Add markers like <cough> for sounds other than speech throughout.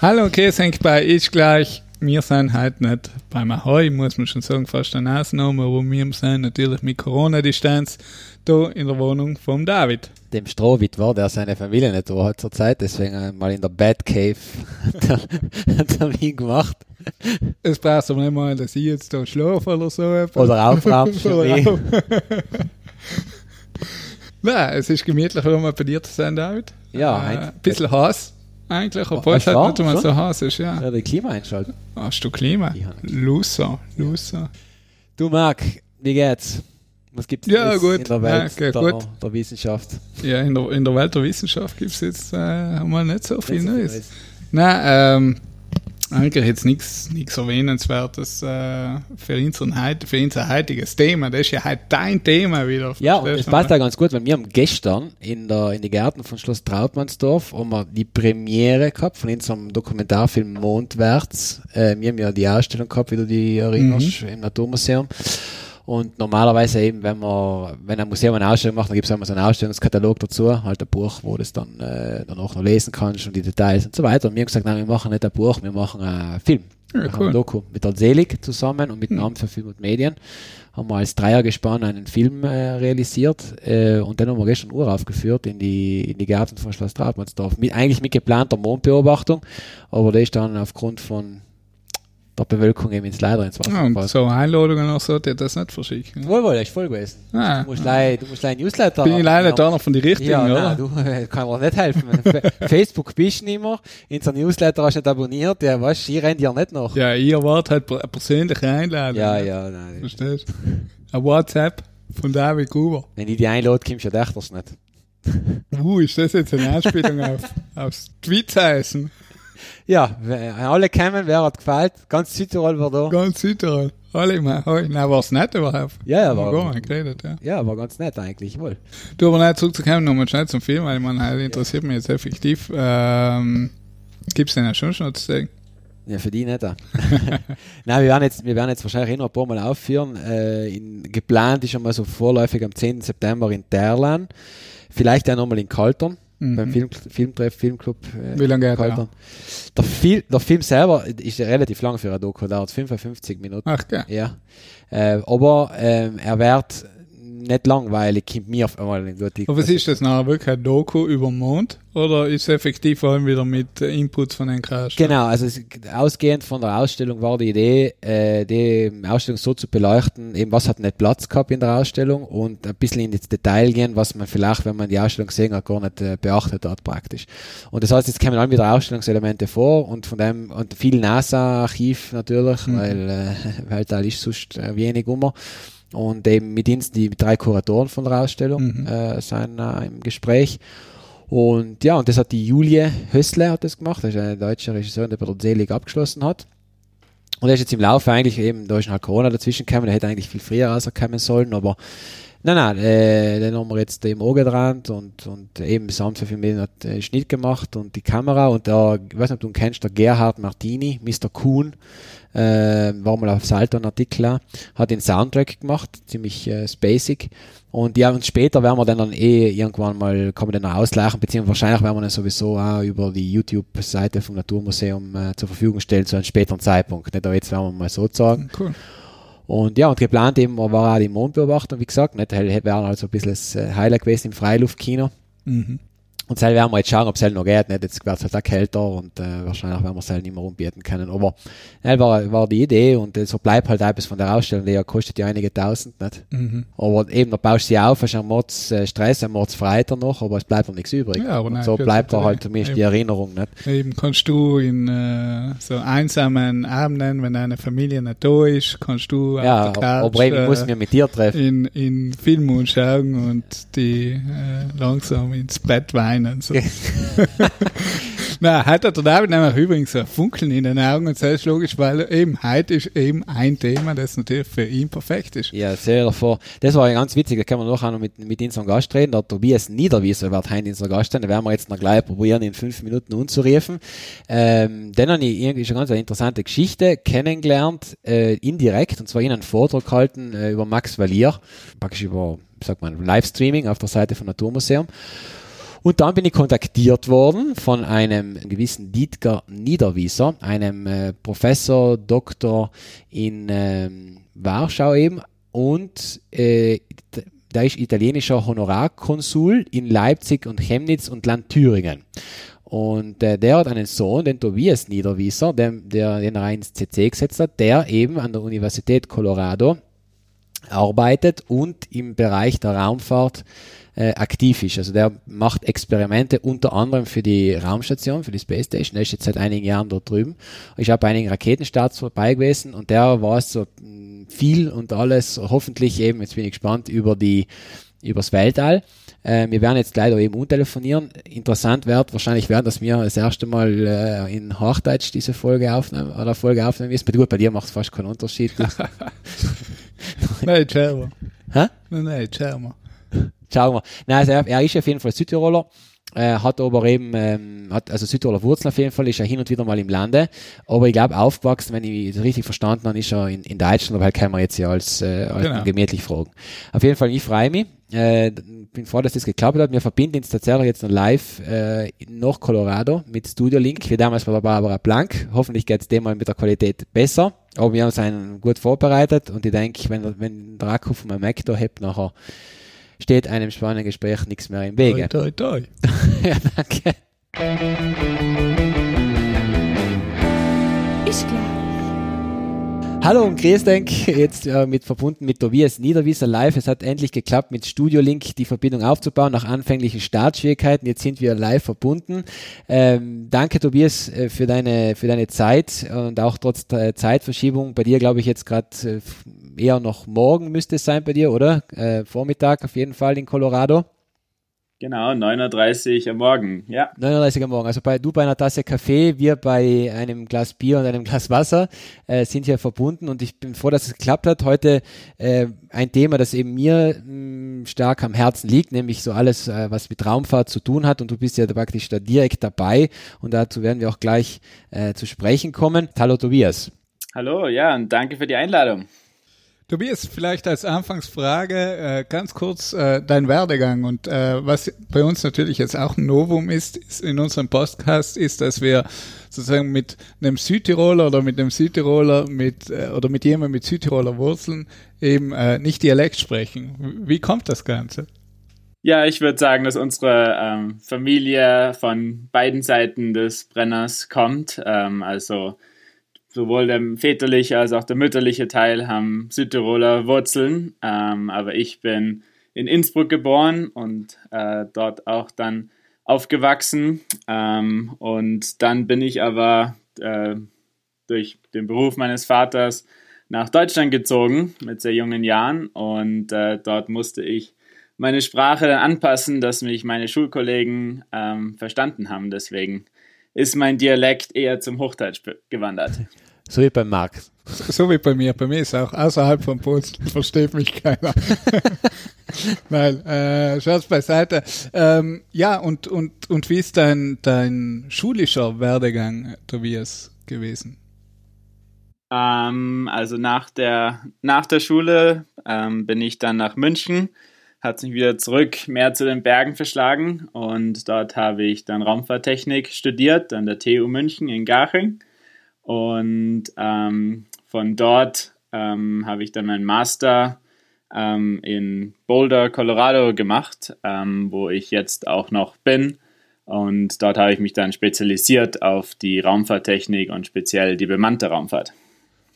Hallo, okay, sind bei ich gleich. Wir sind halt nicht beim Ahoi, muss man schon sagen, fast eine Ausnahme, aber wir sind natürlich mit Corona-Distanz da in der Wohnung vom David. Dem Strohwitt war, der seine Familie nicht da hat zur Zeit, deswegen mal in der Bad Cave einen Termin gemacht. Es braucht aber nicht mal, dass ich jetzt da schlafe oder so. Oder aufräumst <laughs> für Oder mich. auf. <laughs> Nein, es ist gemütlich, wenn man bei dir zu sein, David. Ja, äh, ein- ein bisschen heiß eigentlich, obwohl Oh, es halt nicht schon? so heiß ist, ja. Ja, die Klima einschalten. Hast du Klima? Ja. Loser, loser. Du Marc, wie geht's? Was gibt's Ja, Neues gut. in der Welt Ja, der, gut. der Wissenschaft? Ja, in der, in der Welt der Wissenschaft gibt es jetzt äh, mal nicht so viel Nicht so viel Neues. Neues. Nein, ähm, eigentlich jetzt nichts nichts Erwähnenswertes äh, für, unseren heit, für unser heutiges Thema. Das ist ja heute dein Thema wieder. Ja, und es passt ja ganz gut, weil wir haben gestern in, der, in die Gärten von Schloss Trautmannsdorf haben wir die Premiere gehabt von unserem Dokumentarfilm Mondwärts. Äh, wir haben ja die Ausstellung gehabt, wie du die erinnerst, im Naturmuseum. Und normalerweise eben, wenn man, wenn ein Museum eine Ausstellung macht, dann gibt es immer so einen Ausstellungskatalog dazu, halt ein Buch, wo du das dann äh, dann auch noch lesen kannst und die Details und so weiter. Und wir haben gesagt, nein, wir machen nicht ein Buch, wir machen einen Film. Ja, Wir haben cool. ein Doku mit der Selig zusammen und mit dem Hm. Amt für Film und Medien haben wir als Dreiergespann einen Film äh, realisiert äh, und den haben wir gestern uraufgeführt in die, in die Gärten von Schloss Trautmannsdorf. Mit, eigentlich mit geplanter Mondbeobachtung, aber der ist dann aufgrund von der Bewölkung eben ins leider ins Wasser Ja, und so Einladungen auch so, der das nicht verschicken. Wohl, wohl, ist voll gewesen. Ah, Du musst leider, du musst leider Newsletter. bin ich leider da noch von die richtigen, Ja, oder? nein, du äh, kann mir nicht helfen. Fa- <laughs> Facebook bist du nicht mehr, unser Newsletter hast du nicht abonniert, ja, weißt du, ich renn dir nicht nach. Ja, ihr wart halt eine persönliche Einladung. ja, ja nein. Verstehst du? Ein WhatsApp von David Gruber. Wenn ich die einlade, kommst du ja dächters nicht. Uh, ist das jetzt eine Anspielung <laughs> auf, aufs Tweetseisen? Ja, alle kommen, wer hat gefällt, ganz Südtirol war da. Ganz Südtirol. Alle mal. Nein, war's nicht überhaupt. Ja, ja, war, gar nicht geredet, ja. ja, war ganz nett eigentlich, wohl. Du, aber nicht zurückzukommen, nochmal schnell zum Film, weil man halt interessiert mich jetzt effektiv. Ähm, gibt's denn ja schon schon zu sagen? Ja, für die nicht. <laughs> Nein, wir werden jetzt, wir werden jetzt wahrscheinlich eh noch ein paar Mal aufführen. Äh, in, geplant ist einmal so vorläufig am 10. September in Terlan. Vielleicht auch nochmal in Kaltern. Mhm. beim Film, Filmtreff, Filmclub. Äh, Wie lange der? Kaltern. Der, Fil der Film selber ist relativ lang für ein Doku, dauert 55 Minuten. Ach, gell. Ja. Äh, aber ähm, er wird nicht langweilig, kommt mir auf einmal eine gute Aber was ist das nachher wirklich ein Doku über den Mond? Oder ist es effektiv vor allem wieder mit Inputs von den Cast? Genau, also es, ausgehend von der Ausstellung war die Idee, äh, die Ausstellung so zu beleuchten, eben was hat nicht Platz gehabt in der Ausstellung und ein bisschen ins Detail gehen, was man vielleicht, wenn man die Ausstellung gesehen hat, gar nicht äh, beachtet hat praktisch. Und das heißt, jetzt kommen dann wieder Ausstellungselemente vor und von dem, und viel NASA-Archiv natürlich, Mhm. weil, äh, <laughs> da ist sonst äh, wenig immer. Und eben mit uns die drei Kuratoren von der Ausstellung Mhm. äh, sind äh, im Gespräch. Und ja, und das hat die Julie Hössle hat das gemacht. Das ist eine deutsche Regisseurin, die bei der Selig abgeschlossen hat. Und er ist jetzt im Laufe eigentlich eben, da ist halt Corona dazwischen gekommen, der hätte eigentlich viel früher rauskommen sollen, aber nein, nein, äh, den haben wir jetzt im Auge dran und, und eben Amt für Filmedien hat äh, Schnitt gemacht und die Kamera und der, ich weiß nicht, ob du ihn kennst, der Gerhard Martini, Mr. Kuhn, äh, war mal auf Salto ein Artikel, auch, hat den Soundtrack gemacht, ziemlich äh, spacig. Und ja, und später werden wir dann, dann eh irgendwann mal, kann man den noch ausgleichen, beziehungsweise wahrscheinlich werden wir dann sowieso auch über die YouTube-Seite vom Naturmuseum äh, zur Verfügung stellen zu einem späteren Zeitpunkt. Nicht, aber jetzt werden wir mal so sagen. Cool. Und ja, und geplant eben war auch die Mondbeobachtung, wie gesagt, nicht, wäre also ein bisschen das äh, Highlight gewesen im Freiluftkino. Mhm. Und selber werden wir jetzt schauen, ob es halt noch geht. Nicht? Jetzt wird es halt auch kälter und äh, wahrscheinlich werden wir es halt nicht mehr umbieten können. Aber ja, war, war die Idee und äh, so bleibt halt etwas von der Ausstellung, die ja kostet ja einige Tausend. Nicht? Mhm. Aber eben, da baust du sie auf, hast einen Mords äh, Stress, einen Mords Freitag noch, aber es bleibt noch nichts übrig. Ja, aber und nein, so für bleibt da halt zumindest die. Erinnerung. Nicht? Eben kannst du in äh, so einsamen Abenden, wenn deine Familie nicht da ist, kannst du Ja, auf der Couch, aber eben, ich muss äh, mich mit dir treffen. in, in Filmen schauen und die äh, langsam ins Bett weinen. So. <laughs> Na, hat er David nämlich übrigens ein Funkeln in den Augen und das ist logisch, weil eben heute ist eben ein Thema, das natürlich für ihn perfekt ist. Ja, sehr davor. Das war ja ganz witzig, da können wir noch noch mit, mit unserem Gast reden. Der Tobias Niederwieser wird heute unser Gast sein. Da werden wir jetzt noch gleich probieren, in fünf Minuten umzurufen. Ähm, dann habe ich irgendwie schon ganz eine interessante Geschichte kennengelernt, äh, indirekt, und zwar in einem Vortrag gehalten äh, über Max Valier, praktisch über, sagt man, Livestreaming auf der Seite von Naturmuseum. Und dann bin ich kontaktiert worden von einem gewissen Dietger Niederwieser, einem äh, Professor, Doktor in ähm, Warschau eben. Und äh, der ist italienischer Honorarkonsul in Leipzig und Chemnitz und Land Thüringen. Und äh, der hat einen Sohn, den Tobias Niederwieser, der, der den er ins CC gesetzt hat, der eben an der Universität Colorado arbeitet und im Bereich der Raumfahrt äh, aktiv ist. Also der macht Experimente unter anderem für die Raumstation, für die Space Station. Der ist jetzt seit einigen Jahren dort drüben. Ich habe bei einigen Raketenstarts vorbei gewesen und der war so mm, viel und alles, hoffentlich eben, jetzt bin ich gespannt, über die übers Weltall. Äh, wir werden jetzt leider eben untelefonieren. Interessant wird wahrscheinlich werden, dass wir das erste Mal äh, in Hochdeutsch diese Folge aufnehmen oder Folge aufnehmen müssen. Gut, bei dir macht es fast keinen Unterschied. <laughs> <laughs> nein, ciao. Hä? Nein, nein, ciao. Schauen wir. Nein, also er, er ist auf jeden Fall Südtiroler. Äh, hat aber eben, ähm, hat also Südtiroler Wurzeln auf jeden Fall, ist er hin und wieder mal im Lande. Aber ich glaube, aufgewachsen, wenn ich das richtig verstanden habe, ist er in, in Deutschland, aber halt kann man jetzt ja als, äh, als genau. gemütlich fragen. Auf jeden Fall, ich freue mich. Äh, bin froh, dass das geklappt hat. Wir verbinden uns tatsächlich jetzt noch live äh, nach Colorado mit Studio Link, wie damals bei der Barbara Blank. Hoffentlich geht es dem mal mit der Qualität besser. Aber wir haben uns gut vorbereitet und ich denke, wenn, wenn der Akku von meinem Mac da hebt, nachher steht einem spannenden Gespräch nichts mehr im Wege. Toi, toi, toi. <laughs> ja, danke. Ist klar. Hallo und grüß denk, jetzt äh, mit verbunden mit Tobias Niederwieser live. Es hat endlich geklappt, mit Studio Link die Verbindung aufzubauen nach anfänglichen Startschwierigkeiten. Jetzt sind wir live verbunden. Ähm, danke Tobias äh, für deine für deine Zeit und auch trotz der Zeitverschiebung. Bei dir glaube ich jetzt gerade äh, eher noch morgen müsste es sein bei dir, oder? Äh, Vormittag auf jeden Fall in Colorado. Genau, 9.30 Uhr am Morgen, ja. 9.30 Uhr am Morgen. Also bei, du bei einer Tasse Kaffee, wir bei einem Glas Bier und einem Glas Wasser äh, sind hier verbunden und ich bin froh, dass es geklappt hat. Heute äh, ein Thema, das eben mir mh, mm, stark am Herzen liegt, nämlich so alles, äh, was mit Raumfahrt zu tun hat und du bist ja praktisch da direkt dabei und dazu werden wir auch gleich äh, zu sprechen kommen. Hallo Tobias. Hallo, ja, und danke für die Einladung. Tobias, vielleicht als Anfangsfrage äh, ganz kurz äh, dein Werdegang und äh, was bei uns natürlich jetzt auch ein Novum ist, ist in unserem Podcast ist, dass wir sozusagen mit einem Südtiroler oder mit einem Südtiroler mit äh, oder mit jemandem mit Südtiroler Wurzeln eben äh, nicht Dialekt sprechen. Wie kommt das Ganze? Ja, ich würde sagen, dass unsere ähm, Familie von beiden Seiten des Brenners kommt. Ähm, also sowohl der väterliche als auch der mütterliche Teil haben Südtiroler Wurzeln, ähm, aber ich bin in Innsbruck geboren und äh, dort auch dann aufgewachsen. Ähm, und dann bin ich aber äh, durch den Beruf meines Vaters nach Deutschland gezogen mit sehr jungen Jahren und äh, dort musste ich meine Sprache dann anpassen, dass mich meine Schulkollegen ähm, verstanden haben. Deswegen ist mein Dialekt eher zum Hochdeutsch gewandert. So wie beim Marx. So, so, wie bei mir. Bei mir ist auch außerhalb von Polen versteht mich keiner. <laughs> Nein, äh, Scherz beiseite. Ähm, ja, und, und, und wie ist dein, dein schulischer Werdegang, Tobias, gewesen? Ähm, also nach der, nach der Schule ähm, bin ich dann nach München hat sich wieder zurück mehr zu den Bergen verschlagen und dort habe ich dann Raumfahrttechnik studiert an der TU München in Garching und ähm, von dort ähm, habe ich dann meinen Master ähm, in Boulder, Colorado gemacht, ähm, wo ich jetzt auch noch bin. Und dort habe ich mich dann spezialisiert auf die Raumfahrttechnik und speziell die bemannte Raumfahrt.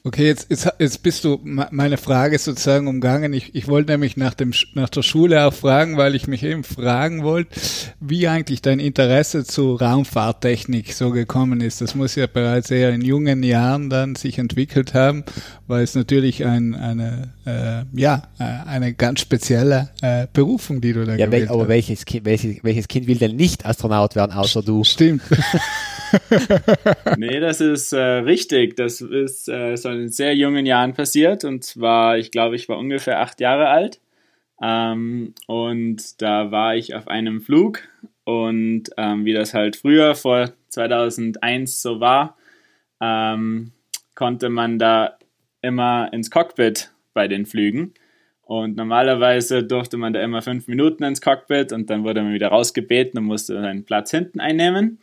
Okay, jetzt, jetzt, jetzt bist du meine Frage sozusagen umgangen. Ich, ich wollte nämlich nach, dem, nach der Schule auch fragen, weil ich mich eben fragen wollte, wie eigentlich dein Interesse zu Raumfahrttechnik so gekommen ist. Das muss ja bereits eher in jungen Jahren dann sich entwickelt haben, weil es natürlich ein, eine, äh, ja, äh, eine ganz spezielle äh, Berufung, die du da ja, gewählt aber hast. Welches kind, welches, welches Kind will denn nicht Astronaut werden, außer du? Stimmt. <laughs> <laughs> nee, das ist äh, richtig. Das ist äh, so in sehr jungen Jahren passiert. Und zwar, ich glaube, ich war ungefähr acht Jahre alt. Ähm, und da war ich auf einem Flug. Und ähm, wie das halt früher vor 2001 so war, ähm, konnte man da immer ins Cockpit bei den Flügen. Und normalerweise durfte man da immer fünf Minuten ins Cockpit und dann wurde man wieder rausgebeten und musste seinen Platz hinten einnehmen.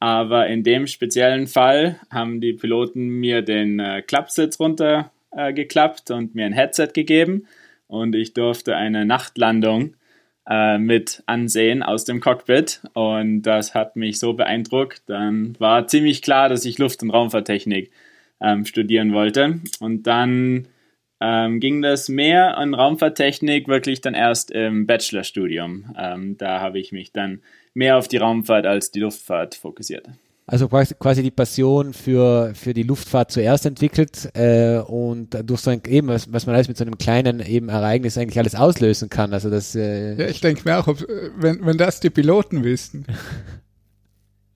Aber in dem speziellen Fall haben die Piloten mir den äh, Klappsitz runtergeklappt äh, und mir ein Headset gegeben und ich durfte eine Nachtlandung äh, mit ansehen aus dem Cockpit und das hat mich so beeindruckt. Dann war ziemlich klar, dass ich Luft- und Raumfahrttechnik ähm, studieren wollte und dann ähm, ging das mehr an Raumfahrttechnik wirklich dann erst im Bachelorstudium. Ähm, da habe ich mich dann mehr auf die Raumfahrt als die Luftfahrt fokussiert. Also quasi die Passion für, für die Luftfahrt zuerst entwickelt äh, und durch so ein, eben, was, was man alles mit so einem kleinen eben Ereignis eigentlich alles auslösen kann. Also das, äh ja, ich denke mir auch, ob, wenn, wenn das die Piloten wüssten. <laughs>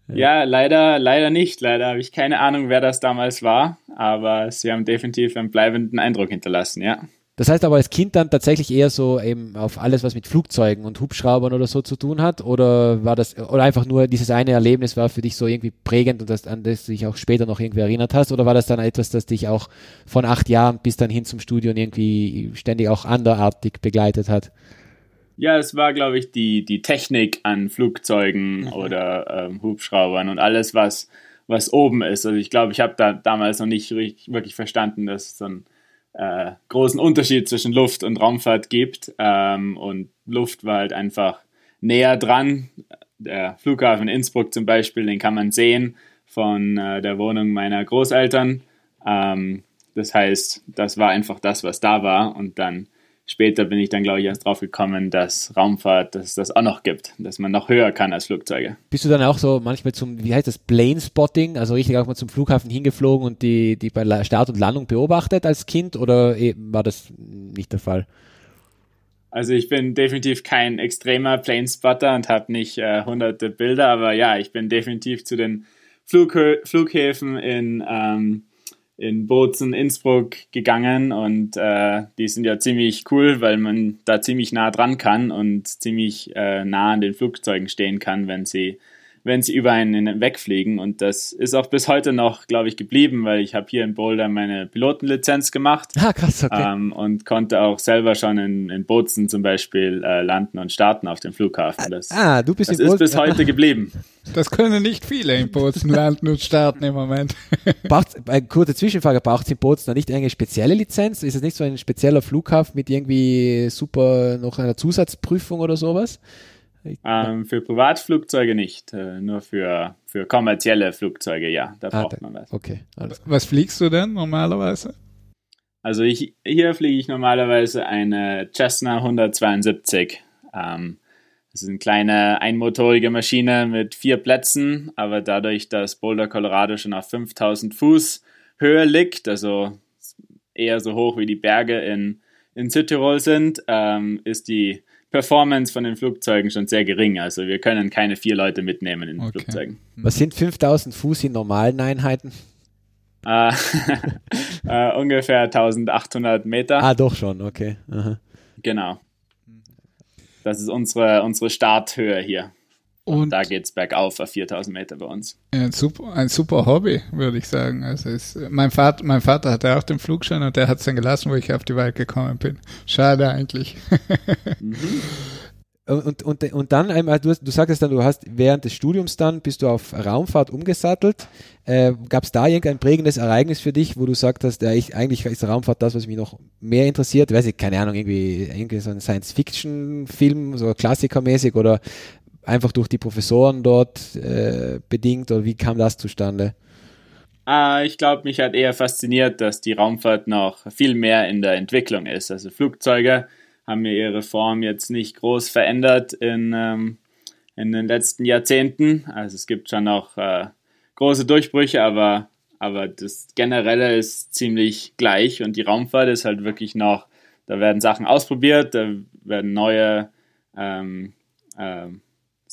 Ja, leider, leider nicht. Leider habe ich keine Ahnung, wer das damals war, aber sie haben definitiv einen bleibenden Eindruck hinterlassen, ja. Das heißt aber als Kind dann tatsächlich eher so eben auf alles, was mit Flugzeugen und Hubschraubern oder so zu tun hat? Oder war das, oder einfach nur dieses eine Erlebnis war für dich so irgendwie prägend und das, an das du dich auch später noch irgendwie erinnert hast? Oder war das dann etwas, das dich auch von acht Jahren bis dann hin zum Studium irgendwie ständig auch anderartig begleitet hat? Ja, es war, glaube ich, die, die Technik an Flugzeugen mhm. oder ähm, Hubschraubern und alles, was, was oben ist. Also ich glaube, ich habe da damals noch nicht wirklich verstanden, dass so ein äh, großen Unterschied zwischen Luft und Raumfahrt gibt. Ähm, und Luft war halt einfach näher dran. Der Flughafen Innsbruck zum Beispiel, den kann man sehen von äh, der Wohnung meiner Großeltern. Ähm, das heißt, das war einfach das, was da war. Und dann später bin ich dann, glaube ich, erst drauf gekommen, dass Raumfahrt, dass es das auch noch gibt, dass man noch höher kann als Flugzeuge. Bist du dann auch so manchmal zum, wie heißt das, Plane Spotting, also richtig auch mal zum Flughafen hingeflogen und die, die bei Start und Landung beobachtet als Kind oder war das nicht der Fall? Also ich bin definitiv kein extremer Planespotter und habe nicht äh, hunderte Bilder, aber ja, ich bin definitiv zu den Flughö Flughäfen in ähm, in Bozen, Innsbruck gegangen und äh, die sind ja ziemlich cool, weil man da ziemlich nah dran kann und ziemlich äh, nah an den Flugzeugen stehen kann, wenn sie wenn sie über einen wegfliegen. Und das ist auch bis heute noch, glaube ich, geblieben, weil ich habe hier in Boulder meine Pilotenlizenz gemacht. Ah, krass, okay. Ähm, und konnte auch selber schon in, in Bozen zum Beispiel äh, landen und starten auf dem Flughafen. Das, ah, du bist das ist bis heute geblieben. <laughs> Das können nicht viele in Bozen landen und starten im Moment. <laughs> Braucht's, eine kurze Zwischenfrage, braucht es in Bozen nicht eine spezielle Lizenz? Ist es nicht so ein spezieller Flughafen mit irgendwie super noch einer Zusatzprüfung oder sowas? Ähm, für Privatflugzeuge nicht, äh, nur für, für kommerzielle Flugzeuge, ja, da ah, braucht man was. Okay, alles Was fliegst du denn normalerweise? Also ich, hier fliege ich normalerweise eine Cessna 172. Ähm, das ist eine kleine einmotorige Maschine mit vier Plätzen, aber dadurch, dass Boulder, Colorado schon auf 5000 Fuß Höhe liegt, also eher so hoch wie die Berge in, in Südtirol sind, ähm, ist die Performance von den Flugzeugen schon sehr gering. Also wir können keine vier Leute mitnehmen in okay. Flugzeugen. Was sind 5000 Fuß in normalen Einheiten? Uh, uh, <laughs> ungefähr 1800 Meter. Ah, doch schon, okay. Aha. Genau. Das ist unsere, unsere Starthöhe hier. Und, da geht es bergauf auf 4000 Meter bei uns. Ein super, ein super Hobby, würde ich sagen. Also ist, mein, Vater, mein Vater hatte auch den Flugschein und der hat es dann gelassen, wo ich auf die Welt gekommen bin. Schade eigentlich. mhm. <laughs> Und, und, und dann einmal, du, du sagtest dann, du hast während des Studiums dann, bist du auf Raumfahrt umgesattelt. Äh, Gab es da irgendein prägendes Ereignis für dich, wo du sagtest, ja, ich, eigentlich ist Raumfahrt das, was mich noch mehr interessiert? Weiß ich, keine Ahnung, irgendwie, irgendwie so ein Science-Fiction-Film, so klassikermäßig oder einfach durch die Professoren dort äh, bedingt oder wie kam das zustande? Uh, ich glaube, mich hat eher fasziniert, dass die Raumfahrt noch viel mehr in der Entwicklung ist. Also Flugzeuge haben ja ihre Form jetzt nicht groß verändert in, ähm, in den letzten Jahrzehnten. Also es gibt schon noch äh, große Durchbrüche, aber, aber das Generelle ist ziemlich gleich und die Raumfahrt ist halt wirklich noch, da werden Sachen ausprobiert, da werden neue ähm, ähm,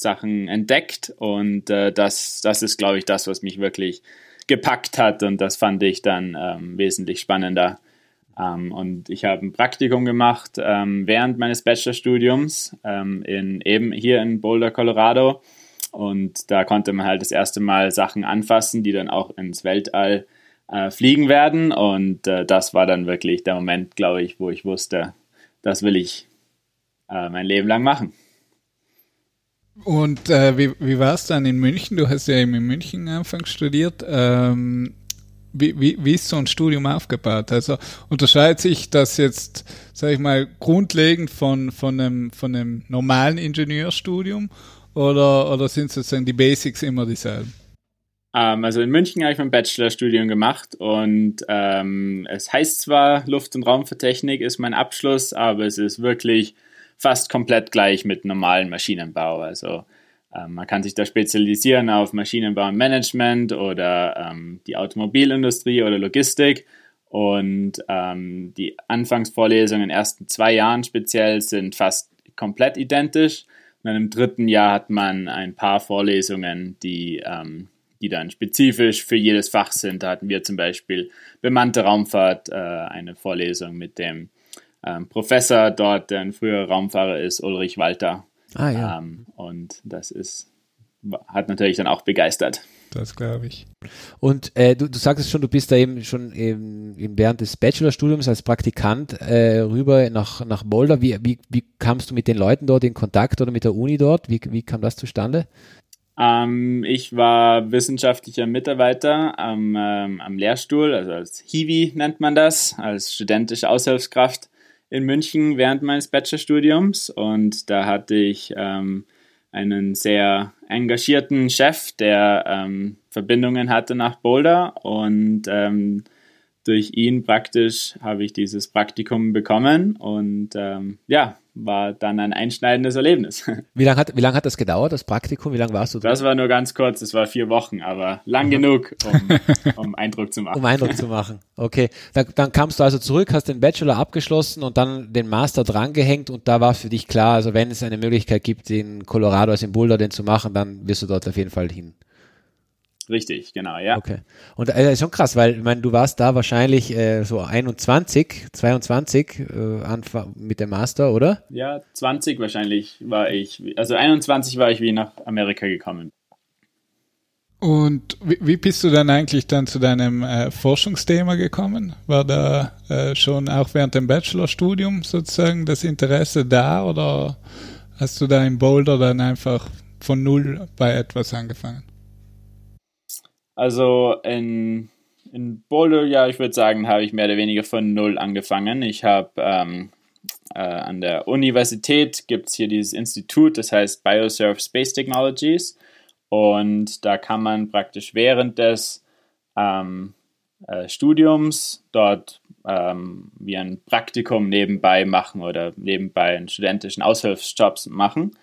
Sachen entdeckt und äh, das, das ist, glaube ich, das, was mich wirklich gepackt hat und das fand ich dann ähm, wesentlich spannender. Ähm, und ich habe ein Praktikum gemacht ähm, während meines Bachelorstudiums ähm, in, eben hier in Boulder, Colorado. Und da konnte man halt das erste Mal Sachen anfassen, die dann auch ins Weltall äh, fliegen werden. Und äh, das war dann wirklich der Moment, glaube ich, wo ich wusste, das will ich äh, mein Leben lang machen. Und äh, wie, wie war es dann in München? Du hast ja eben in München Anfang studiert. Ähm, wie, wie, wie ist so ein Studium aufgebaut? Also unterscheidet sich das jetzt, sage ich mal, grundlegend von, von, einem, von einem normalen Ingenieurstudium oder, oder sind sozusagen die Basics immer dieselben? Ähm, also in München habe ich mein Bachelorstudium gemacht und ähm, es heißt zwar Luft- und Raumfahrttechnik ist mein Abschluss, aber es ist wirklich fast komplett gleich mit normalen Maschinenbau. Also ähm, man kann sich da spezialisieren auf Maschinenbau und Management oder ähm, die Automobilindustrie oder Logistik. Und ähm, die Anfangsvorlesungen in den ersten zwei Jahren speziell sind fast komplett identisch. Und dann im dritten Jahr hat man ein paar Vorlesungen, die, ähm, die dann spezifisch für jedes Fach sind. Da hatten wir zum Beispiel bemannte Raumfahrt, äh, eine Vorlesung mit dem ähm, Professor dort, der ein früherer Raumfahrer ist, Ulrich Walter. Ah, ja. Ähm, und das ist, hat natürlich dann auch begeistert. Das glaube ich. Und äh, du, du sagtest schon, du bist da eben schon eben, eben während des Bachelorstudiums als Praktikant äh, rüber nach, nach Boulder. Wie, wie, wie kamst du mit den Leuten dort in Kontakt oder mit der Uni dort? Wie, wie kam das zustande? Ähm, ich war wissenschaftlicher Mitarbeiter am, ähm, am Lehrstuhl, also als Hiwi nennt man das, als studentische Aushilfskraft in München während meines Bachelorstudiums und da hatte ich ähm, einen sehr engagierten Chef, der ähm, Verbindungen hatte nach Boulder und ähm, durch ihn praktisch habe ich dieses Praktikum bekommen und ähm, ja, war dann ein einschneidendes Erlebnis. <laughs> Wie lange hat, wie lang hat das gedauert, das Praktikum? Wie lange warst du da? Das war nur ganz kurz, das war vier Wochen, aber lang mhm. genug, um, <laughs> um, Eindruck zu machen. Um Eindruck zu machen, okay. Dann, dann kamst du also zurück, hast den Bachelor abgeschlossen und dann den Master drangehängt und da war für dich klar, also wenn es eine Möglichkeit gibt, in Colorado als in Boulder den zu machen, dann wirst du dort auf jeden Fall hin. Richtig, genau, ja. Okay. Und äh, ist schon krass, weil ich meine, du warst da wahrscheinlich äh, so 21, 22 äh, Anfang mit dem Master, oder? Ja, 20 wahrscheinlich war ich. Also 21 war ich, wie nach Amerika gekommen. Und wie, wie bist du dann eigentlich dann zu deinem äh, Forschungsthema gekommen? War da äh, schon auch während dem Bachelorstudium sozusagen das Interesse da oder hast du da in Boulder dann einfach von null bei etwas angefangen? Also in, in Boulder, ja, ich würde sagen, habe ich mehr oder weniger von null angefangen. Ich habe ähm, äh, an der Universität gibt es hier dieses Institut, das heißt Biosurf Space Technologies. Und da kann man praktisch während des ähm, äh, Studiums dort ähm, wie ein Praktikum nebenbei machen oder nebenbei einen studentischen Aushilfsjobs machen.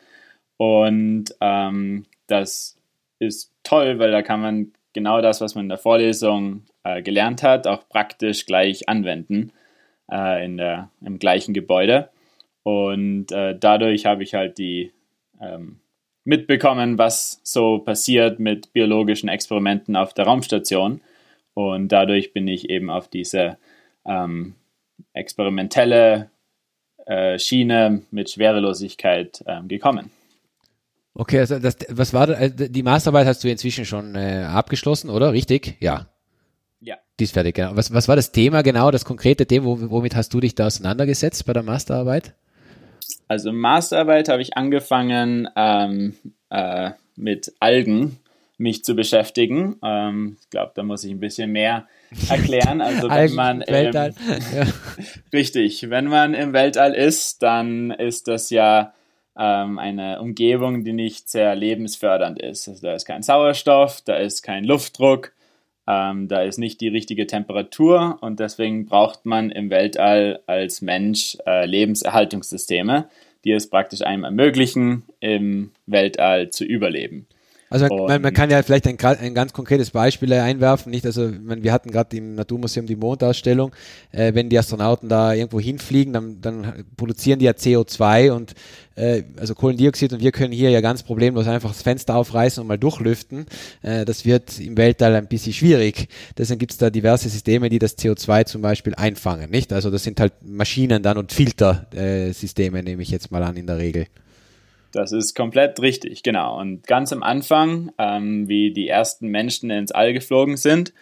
Und ähm, das ist toll, weil da kann man genau das, was man in der Vorlesung äh, gelernt hat, auch praktisch gleich anwenden äh, in der, im gleichen Gebäude. Und äh, dadurch habe ich halt die ähm, mitbekommen, was so passiert mit biologischen Experimenten auf der Raumstation. Und dadurch bin ich eben auf diese ähm, experimentelle äh, Schiene mit Schwerelosigkeit ähm, gekommen. Okay, also das, was war das, also die Masterarbeit hast du inzwischen schon äh, abgeschlossen, oder? Richtig? Ja. Ja. Die ist fertig, genau. Was, was war das Thema genau, das konkrete Thema, womit hast du dich da auseinandergesetzt bei der Masterarbeit? Also Masterarbeit habe ich angefangen ähm, äh, mit Algen mich zu beschäftigen. Ähm, ich glaube, da muss ich ein bisschen mehr erklären. Also <laughs> wenn man im, ja. <laughs> richtig, wenn man im Weltall ist, dann ist das ja ähm, eine Umgebung, die nicht sehr lebensfördernd ist. Also da ist kein Sauerstoff, da ist kein Luftdruck, ähm, da ist nicht die richtige Temperatur und deswegen braucht man im Weltall als Mensch äh, Lebenserhaltungssysteme, die es praktisch einem ermöglichen, im Weltall zu überleben. Also man, man, kann ja vielleicht ein, ein, ganz konkretes Beispiel einwerfen, nicht? Also man, wir hatten gerade im Naturmuseum die Mondausstellung, äh, wenn die Astronauten da irgendwo hinfliegen, dann, dann produzieren die ja CO2 und äh, also Kohlendioxid und wir können hier ja ganz problemlos einfach das Fenster aufreißen und mal durchlüften. Äh, das wird im Weltall ein bisschen schwierig. Deswegen gibt es da diverse Systeme, die das CO2 zum Beispiel einfangen, nicht? Also das sind halt Maschinen dann und Filtersysteme, nehme ich jetzt mal an in der Regel. Das ist komplett richtig, genau. Und ganz am Anfang, ähm, wie die ersten Menschen ins All geflogen sind,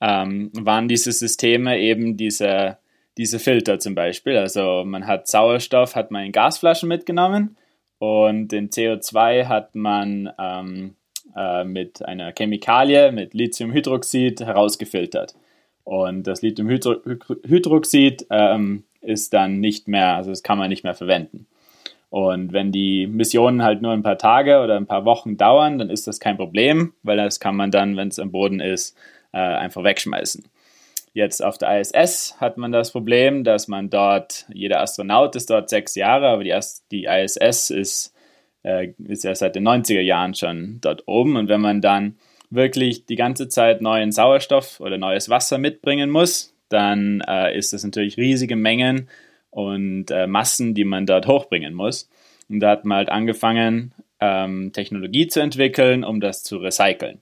ähm, waren diese Systeme eben diese, diese Filter zum Beispiel. Also man hat Sauerstoff, hat man in Gasflaschen mitgenommen und den CO2 hat man ähm, äh, mit einer Chemikalie, mit Lithiumhydroxid herausgefiltert. Und das Lithiumhydroxid ähm, ist dann nicht mehr, also das kann man nicht mehr verwenden. Und wenn die Missionen halt nur ein paar Tage oder ein paar Wochen dauern, dann ist das kein Problem, weil das kann man dann, wenn es am Boden ist, äh, einfach wegschmeißen. Jetzt auf der ISS hat man das Problem, dass man dort, jeder Astronaut ist dort sechs Jahre, aber die, die ISS ist, äh, ist ja seit den 90er Jahren schon dort oben. Und wenn man dann wirklich die ganze Zeit neuen Sauerstoff oder neues Wasser mitbringen muss, dann äh, ist das natürlich riesige Mengen und äh, Massen, die man dort hochbringen muss. Und da hat man halt angefangen, ähm, Technologie zu entwickeln, um das zu recyceln.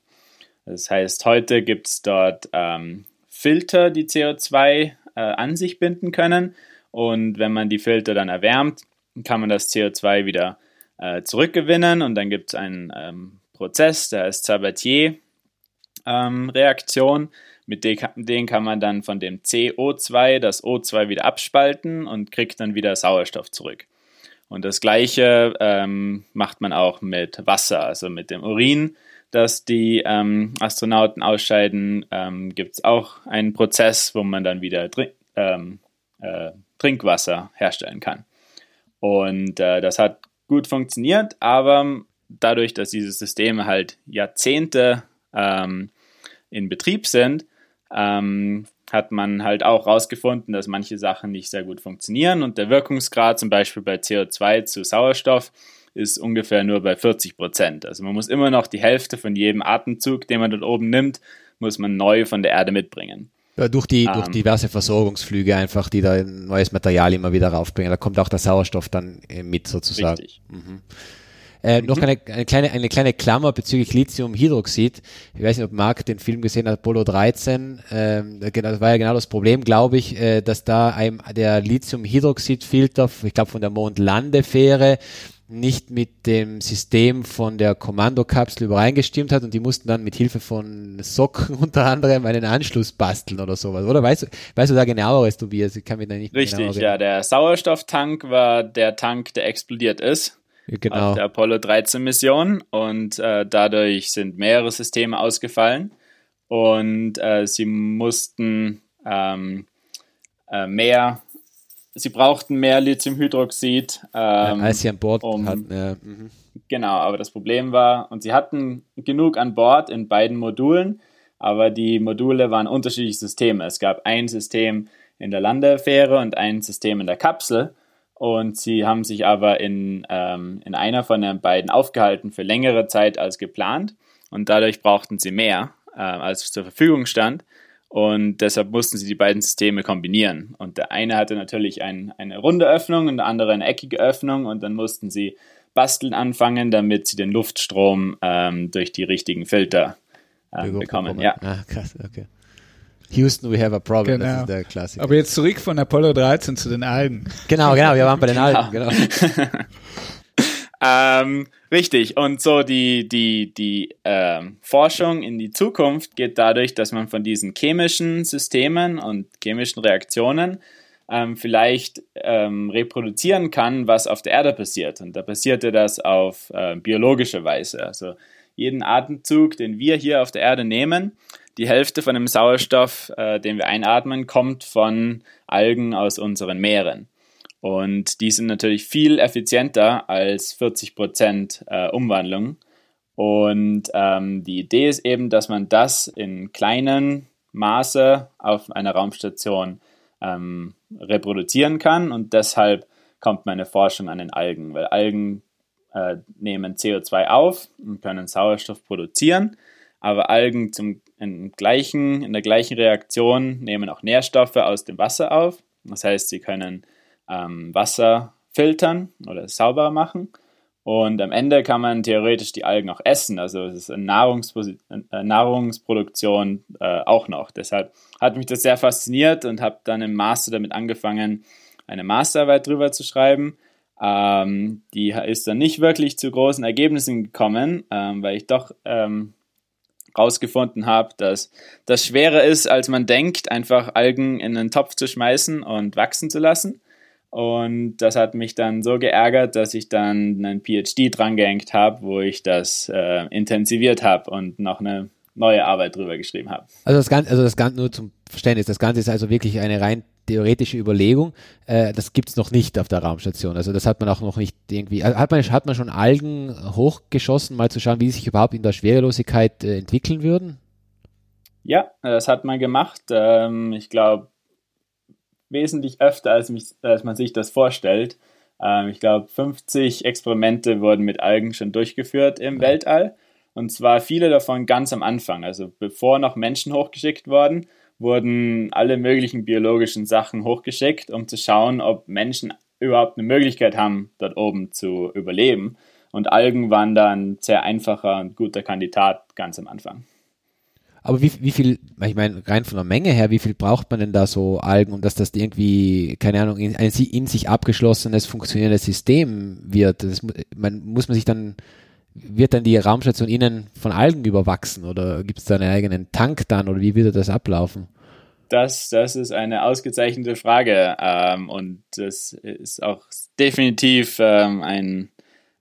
Das heißt, heute gibt es dort ähm, Filter, die CO2 äh, an sich binden können. Und wenn man die Filter dann erwärmt, kann man das CO2 wieder äh, zurückgewinnen. Und dann gibt es einen ähm, Prozess, der ist Sabatier-Reaktion. Mit denen kann man dann von dem CO2 das O2 wieder abspalten und kriegt dann wieder Sauerstoff zurück. Und das gleiche ähm, macht man auch mit Wasser, also mit dem Urin, das die ähm, Astronauten ausscheiden, ähm, gibt es auch einen Prozess, wo man dann wieder Trink ähm, äh, Trinkwasser herstellen kann. Und äh, das hat gut funktioniert, aber dadurch, dass diese Systeme halt Jahrzehnte ähm, in Betrieb sind, ähm, hat man halt auch herausgefunden, dass manche Sachen nicht sehr gut funktionieren und der Wirkungsgrad zum Beispiel bei CO2 zu Sauerstoff ist ungefähr nur bei 40 Prozent. Also man muss immer noch die Hälfte von jedem Atemzug, den man dort oben nimmt, muss man neu von der Erde mitbringen. Ja, durch, die, um, durch ähm. diverse Versorgungsflüge einfach, die da neues Material immer wieder raufbringen. Da kommt auch der Sauerstoff dann äh, mit sozusagen. Richtig. Mhm. Äh, mhm. Noch eine, eine, kleine, eine kleine Klammer bezüglich Lithiumhydroxid. Ich weiß nicht, ob Marc den Film gesehen hat, Apollo 13. Ähm, das war ja genau das Problem, glaube ich, äh, dass da einem der Lithiumhydroxidfilter, ich glaube von der Mondlandefähre, nicht mit dem System von der Kommandokapsel übereingestimmt hat und die mussten dann mit Hilfe von Socken <laughs> unter anderem einen Anschluss basteln oder sowas, oder? Weißt du, weißt du da genaueres, Tobias? Ich kann mich da nicht Richtig, ja, der Sauerstofftank war der Tank, der explodiert ist genau. auf der Apollo 13 Mission und äh, dadurch sind mehrere Systeme ausgefallen und äh, sie mussten ähm, äh, mehr, sie brauchten mehr Lithiumhydroxid. Ähm, ja, als sie an Bord um, hatten. Ja. Mhm. Genau, aber das Problem war, und sie hatten genug an Bord in beiden Modulen, aber die Module waren unterschiedliche Systeme. Es gab ein System in der Landefähre und ein System in der Kapsel. Und sie haben sich aber in, ähm, in einer von den beiden aufgehalten für längere Zeit als geplant. Und dadurch brauchten sie mehr, äh, als zur Verfügung stand. Und deshalb mussten sie die beiden Systeme kombinieren. Und der eine hatte natürlich ein, eine runde Öffnung und der andere eine eckige Öffnung. Und dann mussten sie basteln anfangen, damit sie den Luftstrom ähm, durch die richtigen Filter ähm, bekommen. Ja. Ah, krass, okay. Houston, we have a problem. Genau. Das ist der Klassiker. Aber jetzt zurück von Apollo 13 zu den Algen. Genau, genau, wir waren bei den Algen, genau. <laughs> ähm, richtig. Und so die, die, die ähm, Forschung in die Zukunft geht dadurch, dass man von diesen chemischen Systemen und chemischen Reaktionen ähm, vielleicht ähm, reproduzieren kann, was auf der Erde passiert. Und da passierte das auf äh, biologische Weise. Also jeden Atemzug, den wir hier auf der Erde nehmen, die Hälfte von dem Sauerstoff, äh, den wir einatmen, kommt von Algen aus unseren Meeren. Und die sind natürlich viel effizienter als 40 Prozent äh, Umwandlung. Und ähm, die Idee ist eben, dass man das in kleinen Maße auf einer Raumstation ähm, reproduzieren kann. Und deshalb kommt meine Forschung an den Algen, weil Algen äh, nehmen CO2 auf und können Sauerstoff produzieren, aber Algen zum, in, gleichen, in der gleichen Reaktion nehmen auch Nährstoffe aus dem Wasser auf. Das heißt, sie können ähm, Wasser filtern oder sauberer machen. Und am Ende kann man theoretisch die Algen auch essen. Also es ist eine Nahrungspos äh, Nahrungsproduktion äh, auch noch. Deshalb hat mich das sehr fasziniert und habe dann im Master damit angefangen, eine Masterarbeit drüber zu schreiben. Ähm, die ist dann nicht wirklich zu großen Ergebnissen gekommen, ähm, weil ich doch ähm, rausgefunden habe, dass das schwerer ist, als man denkt, einfach Algen in einen Topf zu schmeißen und wachsen zu lassen. Und das hat mich dann so geärgert, dass ich dann einen PhD drangehängt habe, wo ich das äh, intensiviert habe und noch eine neue Arbeit drüber geschrieben habe. Also das Ganze, also das Ganze nur zum Verständnis, das Ganze ist also wirklich eine rein theoretische Überlegung. Äh, das gibt es noch nicht auf der Raumstation. Also das hat man auch noch nicht irgendwie. Also hat man, hat man schon Algen hochgeschossen, mal zu schauen, wie sie sich überhaupt in der Schwerelosigkeit äh, entwickeln würden? Ja, das hat man gemacht. Ähm, ich glaube, wesentlich öfter, als, mich, als man sich das vorstellt. Ähm, ich glaube, 50 Experimente wurden mit Algen schon durchgeführt im ja. Weltall. Und zwar viele davon ganz am Anfang, also bevor noch Menschen hochgeschickt wurden, wurden alle möglichen biologischen Sachen hochgeschickt, um zu schauen, ob Menschen überhaupt eine Möglichkeit haben, dort oben zu überleben. Und Algen waren dann sehr einfacher und guter Kandidat ganz am Anfang. Aber wie, wie viel, ich meine, rein von der Menge her, wie viel braucht man denn da so Algen, um dass das irgendwie, keine Ahnung, in, ein in sich abgeschlossenes, funktionierendes System wird? Das, man, muss man sich dann, wird dann die Raumstation innen von Algen überwachsen oder gibt es da einen eigenen Tank dann oder wie würde das ablaufen? Das, das ist eine ausgezeichnete Frage ähm, und das ist auch definitiv ähm, ein,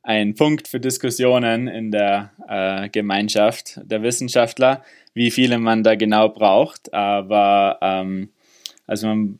ein Punkt für Diskussionen in der äh, Gemeinschaft der Wissenschaftler wie viele man da genau braucht. Aber ähm, also man,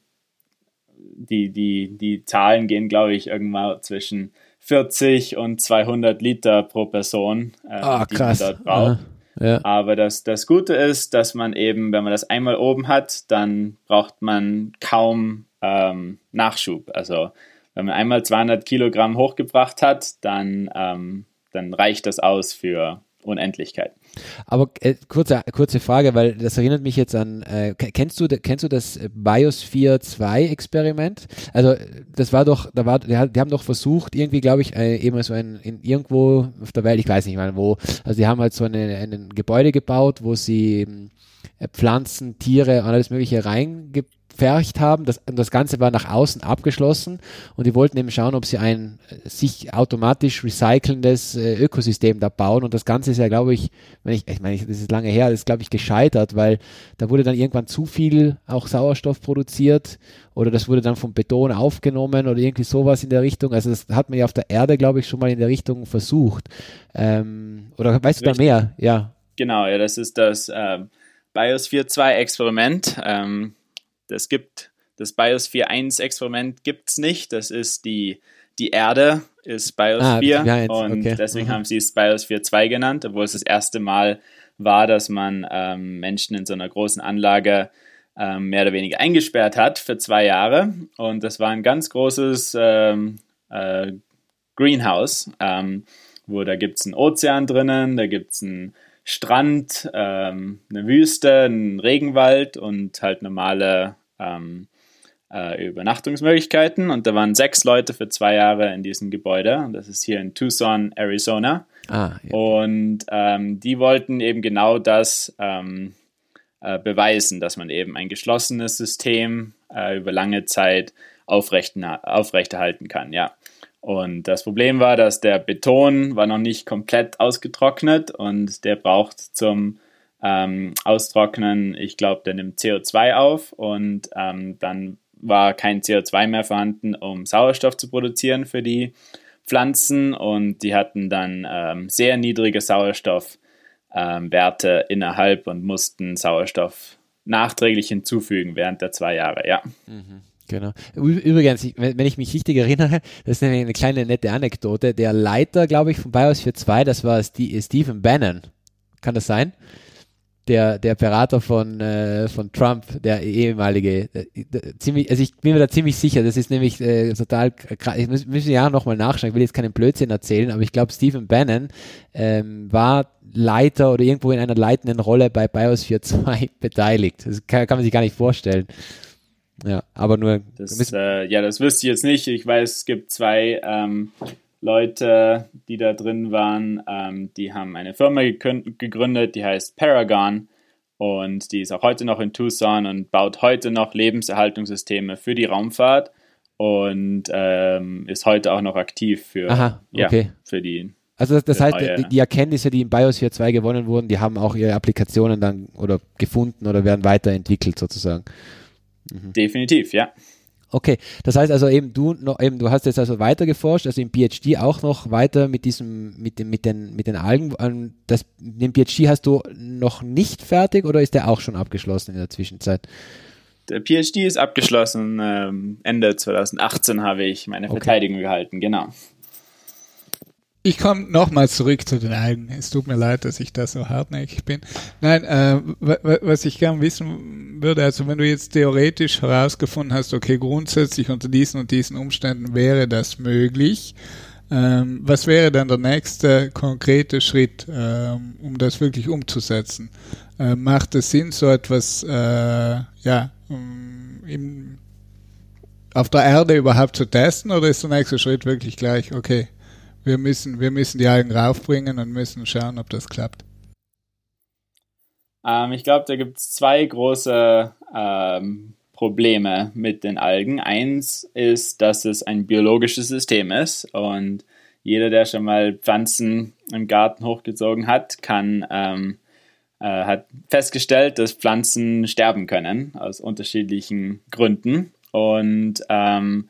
die, die, die Zahlen gehen, glaube ich, irgendwann zwischen 40 und 200 Liter pro Person, äh, ah, die krass. man dort braucht. Ja. Aber das, das Gute ist, dass man eben, wenn man das einmal oben hat, dann braucht man kaum ähm, Nachschub. Also wenn man einmal 200 Kilogramm hochgebracht hat, dann, ähm, dann reicht das aus für Unendlichkeit. Aber äh, kurze, kurze Frage, weil das erinnert mich jetzt an, äh, kennst du kennst du das Biosphere 2 Experiment? Also das war doch, da war, die, haben doch versucht, irgendwie, glaube ich, äh, eben so ein, in irgendwo auf der Welt, ich weiß nicht mal wo, also die haben halt so eine, ein Gebäude gebaut, wo sie äh, Pflanzen, Tiere und alles mögliche reingebaut gepfercht haben. Das, das Ganze war nach außen abgeschlossen und die wollten eben schauen, ob sie ein äh, sich automatisch recycelndes äh, Ökosystem da bauen. Und das Ganze ist ja, glaube ich, wenn ich, ich meine, das ist lange her, das ist, glaube ich, gescheitert, weil da wurde dann irgendwann zu viel auch Sauerstoff produziert oder das wurde dann vom Beton aufgenommen oder irgendwie sowas in der Richtung. Also das hat man ja auf der Erde, glaube ich, schon mal in der Richtung versucht. Ähm, oder weißt du Richtig. da mehr? Ja. Genau, ja, das ist das äh, Biosphere 2 Experiment. Ähm, das gibt das Biosphere 1 Experiment gibt es nicht. Das ist die, die Erde, ist Biosphere. Ah, und okay. deswegen mhm. haben sie es Biosphere 2 genannt, obwohl es das erste Mal war, dass man ähm, Menschen in so einer großen Anlage ähm, mehr oder weniger eingesperrt hat für zwei Jahre. Und das war ein ganz großes ähm, äh, Greenhouse, ähm, wo da gibt es einen Ozean drinnen, da gibt es einen Strand, ähm, eine Wüste, einen Regenwald und halt normale ähm, äh, Übernachtungsmöglichkeiten. Und da waren sechs Leute für zwei Jahre in diesem Gebäude. Und das ist hier in Tucson, Arizona. Ah, ja. Und ähm, die wollten eben genau das ähm, äh, beweisen, dass man eben ein geschlossenes System äh, über lange Zeit aufrechterhalten kann. Ja. Und das Problem war, dass der Beton war noch nicht komplett ausgetrocknet und der braucht zum ähm, Austrocknen, ich glaube, der nimmt CO2 auf und ähm, dann war kein CO2 mehr vorhanden, um Sauerstoff zu produzieren für die Pflanzen und die hatten dann ähm, sehr niedrige Sauerstoffwerte ähm, innerhalb und mussten Sauerstoff nachträglich hinzufügen während der zwei Jahre, ja. Mhm. Genau. Übrigens, wenn ich mich richtig erinnere, das ist eine kleine nette Anekdote. Der Leiter, glaube ich, von BIOS 4.2, das war Stephen Bannon. Kann das sein? Der, der Berater von, äh, von Trump, der ehemalige, äh, ziemlich, also ich bin mir da ziemlich sicher, das ist nämlich äh, total krass, ich muss, müssen ja nochmal nachschauen, ich will jetzt keinen Blödsinn erzählen, aber ich glaube, Stephen Bannon ähm, war Leiter oder irgendwo in einer leitenden Rolle bei Biosphere <laughs> 2 beteiligt. Das kann, kann man sich gar nicht vorstellen. Ja, aber nur. Das, äh, ja, das wüsste ich jetzt nicht. Ich weiß, es gibt zwei ähm, Leute, die da drin waren. Ähm, die haben eine Firma gegründet, die heißt Paragon. Und die ist auch heute noch in Tucson und baut heute noch Lebenserhaltungssysteme für die Raumfahrt und ähm, ist heute auch noch aktiv für, Aha, okay. ja, für die also das, das heißt, die, die, Erkenntnisse, die im Biosphere 2 gewonnen wurden, die haben auch ihre Applikationen dann oder gefunden oder werden weiterentwickelt sozusagen. Mhm. Definitiv, ja. Okay, das heißt also eben du noch eben du hast jetzt also weiter geforscht, also im PhD auch noch weiter mit diesem mit dem mit den mit den Algen. Ähm, das den PhD hast du noch nicht fertig oder ist der auch schon abgeschlossen in der Zwischenzeit? Der PhD ist abgeschlossen. Ähm, Ende 2018 habe ich meine okay. Verteidigung gehalten, genau. Ich komme nochmal zurück zu den Algen. Es tut mir leid, dass ich da so hartnäckig bin. Nein, äh, was ich gern wissen würde, also wenn du jetzt theoretisch herausgefunden hast, okay, grundsätzlich unter diesen und diesen Umständen wäre das möglich, ähm, was wäre dann der nächste konkrete Schritt, ähm, um das wirklich umzusetzen? Äh, macht es Sinn, so etwas, äh, ja, um, im, auf der Erde überhaupt zu testen oder ist der nächste Schritt wirklich gleich, okay, wir müssen, wir müssen die Algen raufbringen und müssen schauen, ob das klappt. Ähm, ich glaube, da gibt es zwei große ähm, Probleme mit den Algen. Eins ist, dass es ein biologisches System ist und jeder, der schon mal Pflanzen im Garten hochgezogen hat, kann ähm, äh, hat festgestellt, dass Pflanzen sterben können aus unterschiedlichen Gründen und ähm,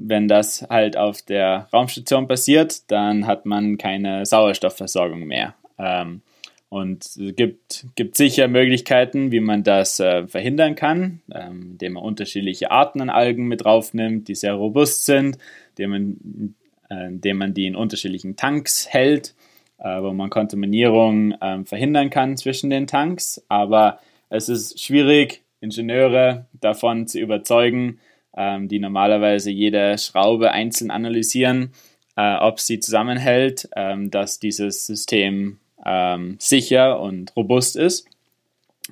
wenn das halt auf der Raumstation passiert, dann hat man keine Sauerstoffversorgung mehr. Ähm, und es gibt, gibt sicher Möglichkeiten, wie man das äh, verhindern kann, ähm, indem man unterschiedliche Arten an Algen mit draufnimmt, die sehr robust sind, indem man, äh, indem man die in unterschiedlichen Tanks hält, äh, wo man Kontaminierung ähm, verhindern kann zwischen den Tanks. Aber es ist schwierig, Ingenieure davon zu überzeugen, ähm, die normalerweise jede Schraube einzeln analysieren, äh, ob sie zusammenhält, ähm, dass dieses System ähm, sicher und robust ist.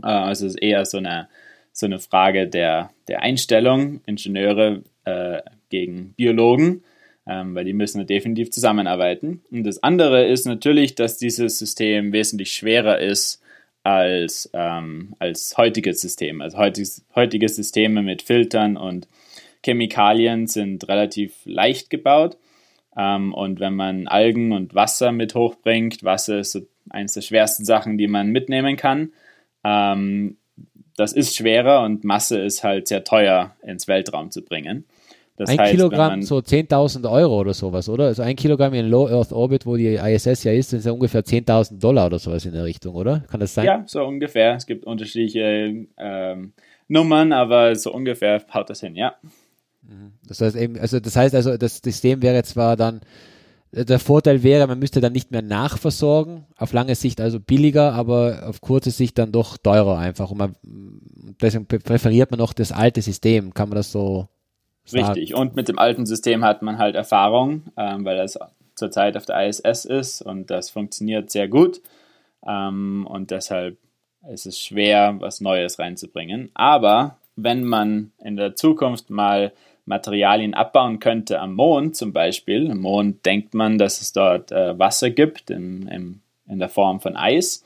Äh, also es ist eher so eine, so eine Frage der, der Einstellung, Ingenieure äh, gegen Biologen, ähm, weil die müssen definitiv zusammenarbeiten. Und das andere ist natürlich, dass dieses System wesentlich schwerer ist als, ähm, als heutiges System. Also heutiges, heutige Systeme mit Filtern und Chemikalien sind relativ leicht gebaut. Ähm, und wenn man Algen und Wasser mit hochbringt, Wasser ist so eines der schwersten Sachen, die man mitnehmen kann. Ähm, das ist schwerer und Masse ist halt sehr teuer ins Weltraum zu bringen. Das ein heißt, Kilogramm so 10.000 Euro oder sowas, oder? Also ein Kilogramm in Low Earth Orbit, wo die ISS ja ist, sind ja ungefähr 10.000 Dollar oder sowas in der Richtung, oder? Kann das sein? Ja, so ungefähr. Es gibt unterschiedliche ähm, Nummern, aber so ungefähr haut das hin, ja. Mhm. Das heißt eben, also das heißt also, das System wäre zwar dann, der Vorteil wäre, man müsste dann nicht mehr nachversorgen, auf lange Sicht also billiger, aber auf kurze Sicht dann doch teurer einfach. Und man, deswegen präferiert man noch das alte System, kann man das so sagen? Richtig, und mit dem alten System hat man halt Erfahrung, ähm, weil das zurzeit auf der ISS ist und das funktioniert sehr gut. Ähm, und deshalb ist es schwer, was Neues reinzubringen. Aber wenn man in der Zukunft mal Materialien abbauen könnte am Mond zum Beispiel. Am Mond denkt man, dass es dort äh, Wasser gibt im, im, in der Form von Eis.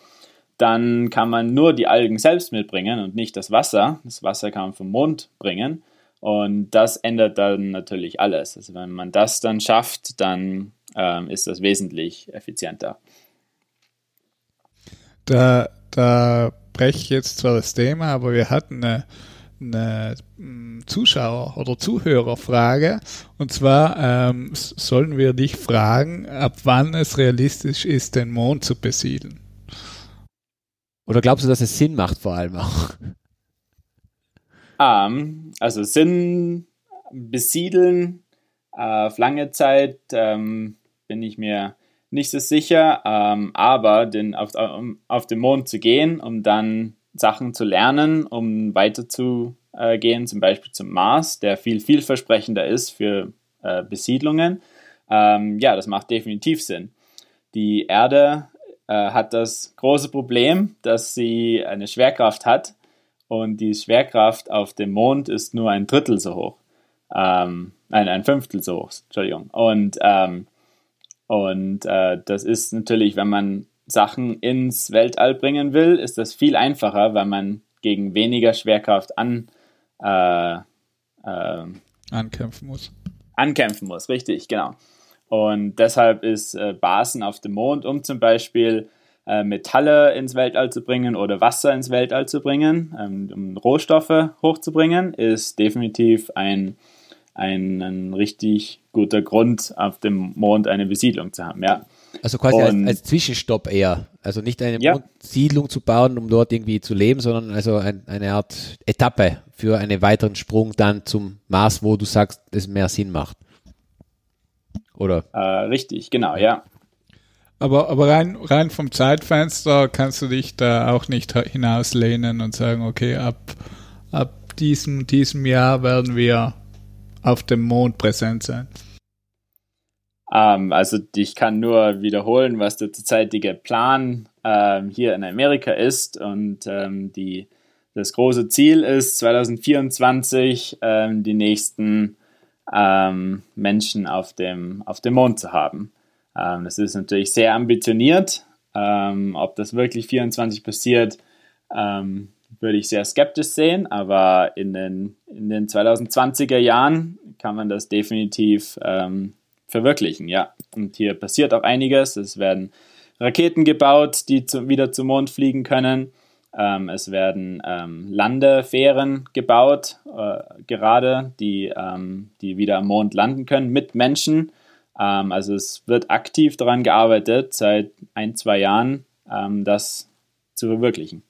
Dann kann man nur die Algen selbst mitbringen und nicht das Wasser. Das Wasser kann man vom Mond bringen. Und das ändert dann natürlich alles. Also wenn man das dann schafft, dann ähm, ist das wesentlich effizienter. Da, da breche ich jetzt zwar das Thema, aber wir hatten eine eine hm, Zuschauer- oder Zuhörerfrage. Und zwar ähm, sollen wir dich fragen, ab wann es realistisch ist, den Mond zu besiedeln. Oder glaubst du, dass es Sinn macht, vor allem auch? Um, ähm, also Sinn besiedeln äh, auf lange Zeit ähm, bin ich mir nicht so sicher, ähm, aber den, auf, um, auf den Mond zu gehen, um dann Sachen zu lernen, um weiter zu äh, gehen, zum Beispiel zum Mars, der viel vielversprechender ist für äh, Besiedlungen. Ähm, ja, das macht definitiv Sinn. Die Erde äh, hat das große Problem, dass sie eine Schwerkraft hat und die Schwerkraft auf dem Mond ist nur ein Drittel so hoch. Ähm, nein, ein Fünftel so hoch, Entschuldigung. Und, ähm, und äh, das ist natürlich, wenn man Sachen ins Weltall bringen will, ist das viel einfacher, weil man gegen weniger Schwerkraft an, äh, äh, ankämpfen muss. Ankämpfen muss, richtig, genau. Und deshalb ist äh, Basen auf dem Mond, um zum Beispiel äh, Metalle ins Weltall zu bringen oder Wasser ins Weltall zu bringen, ähm, um Rohstoffe hochzubringen, ist definitiv ein, ein, ein richtig guter Grund, auf dem Mond eine Besiedlung zu haben, ja. Also quasi als, als, Zwischenstopp eher. Also nicht eine ja. Siedlung zu bauen, um dort irgendwie zu leben, sondern also ein, eine Art Etappe für einen weiteren Sprung dann zum Mars, wo du sagst, es mehr Sinn macht. Oder? Äh, richtig, genau, ja. Aber, aber rein, rein vom Zeitfenster kannst du dich da auch nicht hinauslehnen und sagen, okay, ab, ab diesem, diesem Jahr werden wir auf dem Mond präsent sein. Ähm, also ich kann nur wiederholen, was der zurzeitige Plan ähm, hier in Amerika ist. Und ähm, die, das große Ziel ist, 2024 ähm, die nächsten ähm, Menschen auf dem, auf dem Mond zu haben. Ähm, das ist natürlich sehr ambitioniert. ob das wirklich 24 passiert, würde ich sehr skeptisch sehen, aber in den, in den 2020er Jahren kann man das definitiv ähm, verwirklichen, ja. Und hier passiert auch einiges. Es werden Raketen gebaut, die zu, wieder zum Mond fliegen können. Ähm, es werden ähm, Landefähren gebaut, äh, gerade, die, ähm, die wieder am Mond landen können mit Menschen. Ähm, also es wird aktiv daran gearbeitet, seit ein, zwei Jahren ähm, das zu verwirklichen.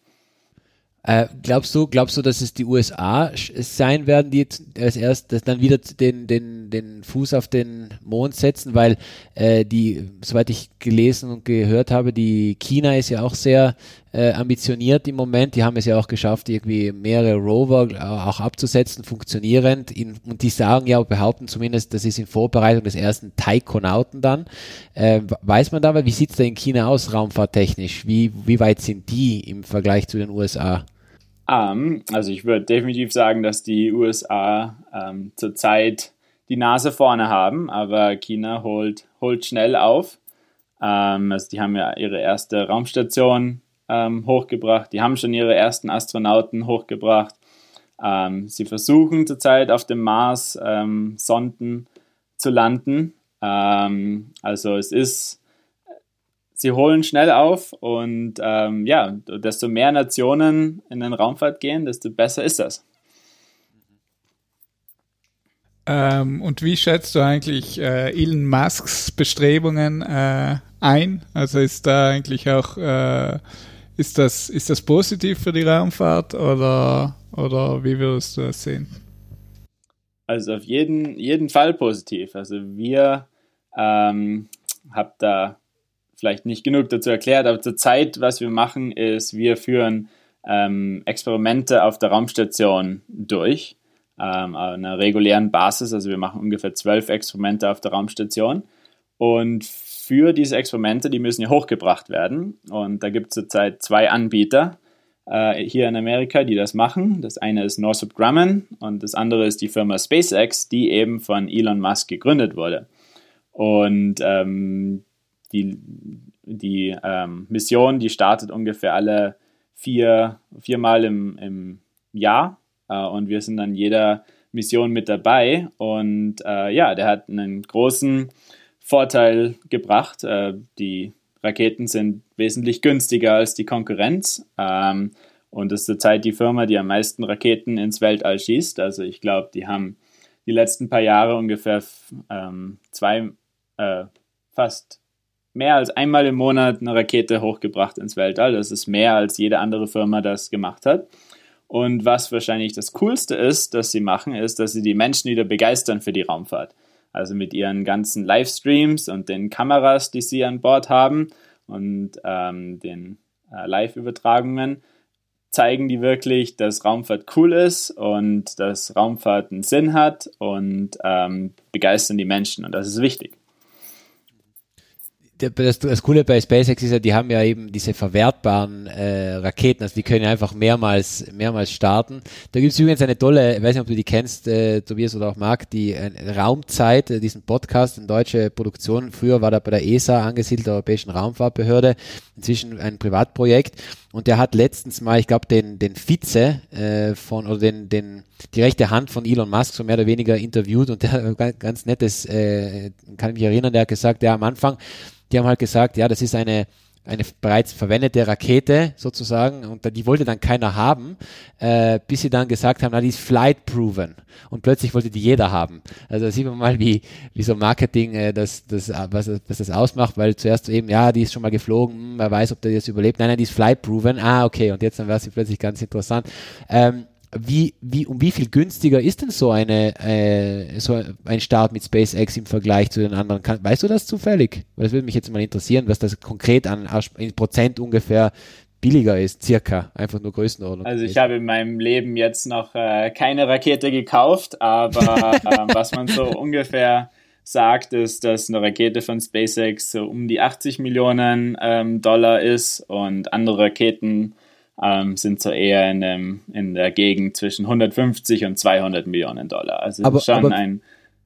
Äh, glaubst du, glaubst du, dass es die USA sein werden, die als erstes dann wieder den, den, den Fuß auf den Mond setzen, weil äh, die, soweit ich gelesen und gehört habe, die China ist ja auch sehr äh, ambitioniert im Moment. Die haben es ja auch geschafft, irgendwie mehrere Rover auch abzusetzen, funktionierend. In, und die sagen ja, behaupten zumindest, das ist in Vorbereitung des ersten Taikonauten dann. Äh, weiß man da, wie sieht es da in China aus, raumfahrttechnisch? Wie, wie weit sind die im Vergleich zu den USA? Um, also ich würde definitiv sagen, dass die USA ähm, zurzeit die Nase vorne haben, aber China holt, holt schnell auf. Ähm, also die haben ja ihre erste Raumstation ähm, hochgebracht, die haben schon ihre ersten Astronauten hochgebracht. Ähm, sie versuchen zurzeit auf dem Mars ähm, Sonden zu landen. Ähm, also es ist sie holen schnell auf und ähm, ja, desto mehr Nationen in den Raumfahrt gehen, desto besser ist das. Ähm, und wie schätzt du eigentlich äh, Elon Musks Bestrebungen äh, ein? Also ist da eigentlich auch, äh, ist, das, ist das positiv für die Raumfahrt oder, oder wie würdest du das sehen? Also auf jeden, jeden Fall positiv. Also wir ähm, haben da vielleicht nicht genug dazu erklärt, aber zurzeit, was wir machen, ist, wir führen ähm, Experimente auf der Raumstation durch, ähm, auf einer regulären Basis. Also wir machen ungefähr zwölf Experimente auf der Raumstation. Und für diese Experimente, die müssen ja hochgebracht werden. Und da gibt es zurzeit zwei Anbieter äh, hier in Amerika, die das machen. Das eine ist Northrop Grumman und das andere ist die Firma SpaceX, die eben von Elon Musk gegründet wurde. Und ähm, die, die ähm, Mission, die startet ungefähr alle vier, viermal im, im Jahr äh, und wir sind dann jeder Mission mit dabei und äh, ja, der hat einen großen Vorteil gebracht. Äh, die Raketen sind wesentlich günstiger als die Konkurrenz ähm, und ist zurzeit die Firma, die am meisten Raketen ins Weltall schießt. Also ich glaube, die haben die letzten paar Jahre ungefähr ähm, zwei, äh, fast mehr als einmal im Monat eine Rakete hochgebracht ins Weltall. Das ist mehr als jede andere Firma das gemacht hat. Und was wahrscheinlich das Coolste ist, dass sie machen, ist, dass sie die Menschen wieder begeistern für die Raumfahrt. Also mit ihren ganzen Livestreams und den Kameras, die sie an Bord haben und ähm, den äh, Live-Übertragungen, zeigen die wirklich, dass Raumfahrt cool ist und dass Raumfahrt einen Sinn hat und ähm, begeistern die Menschen. Und das ist wichtig das, das Coole bei SpaceX ist ja, die haben ja eben diese verwertbaren äh, Raketen, also die können einfach mehrmals, mehrmals starten. Da gibt es übrigens eine tolle, ich weiß nicht, ob du die kennst, äh, Tobias oder auch Marc, die äh, Raumzeit, äh, diesen Podcast in deutsche Produktion. Früher war da bei der ESA angesiedelt, der Europäischen Raumfahrtbehörde, inzwischen ein Privatprojekt. Und der hat letztens mal, ich glaube, den, den Vize äh, von, oder den, den, die rechte Hand von Elon Musk so mehr oder weniger interviewt und der ganz, ganz nettes, äh, kann ich mich erinnern, der hat gesagt, ja, am Anfang, die haben halt gesagt, ja, das ist eine, eine bereits verwendete Rakete sozusagen und die wollte dann keiner haben, äh, bis sie dann gesagt haben, na, die ist flight proven und plötzlich wollte die jeder haben. Also da sieht man mal, wie, wie so Marketing äh, das, das, was, was das ausmacht, weil zuerst eben, ja, die ist schon mal geflogen, hm, wer weiß, ob der jetzt überlebt. Nein, nein, die ist flight proven. Ah, okay, und jetzt dann wäre sie plötzlich ganz interessant. Ähm, wie, wie, um wie viel günstiger ist denn so eine, äh, so ein Start mit SpaceX im Vergleich zu den anderen? Kann, weißt du das zufällig? Weil das würde mich jetzt mal interessieren, was das konkret an in Prozent ungefähr billiger ist, circa, einfach nur Größenordnung. Also ich habe in meinem Leben jetzt noch äh, keine Rakete gekauft, aber <laughs> äh, was man so ungefähr sagt, ist, dass eine Rakete von SpaceX so um die 80 Millionen ähm, Dollar ist und andere Raketen ähm, sind so eher in, dem, in der Gegend zwischen 150 und 200 Millionen Dollar. Also aber, schon aber, ein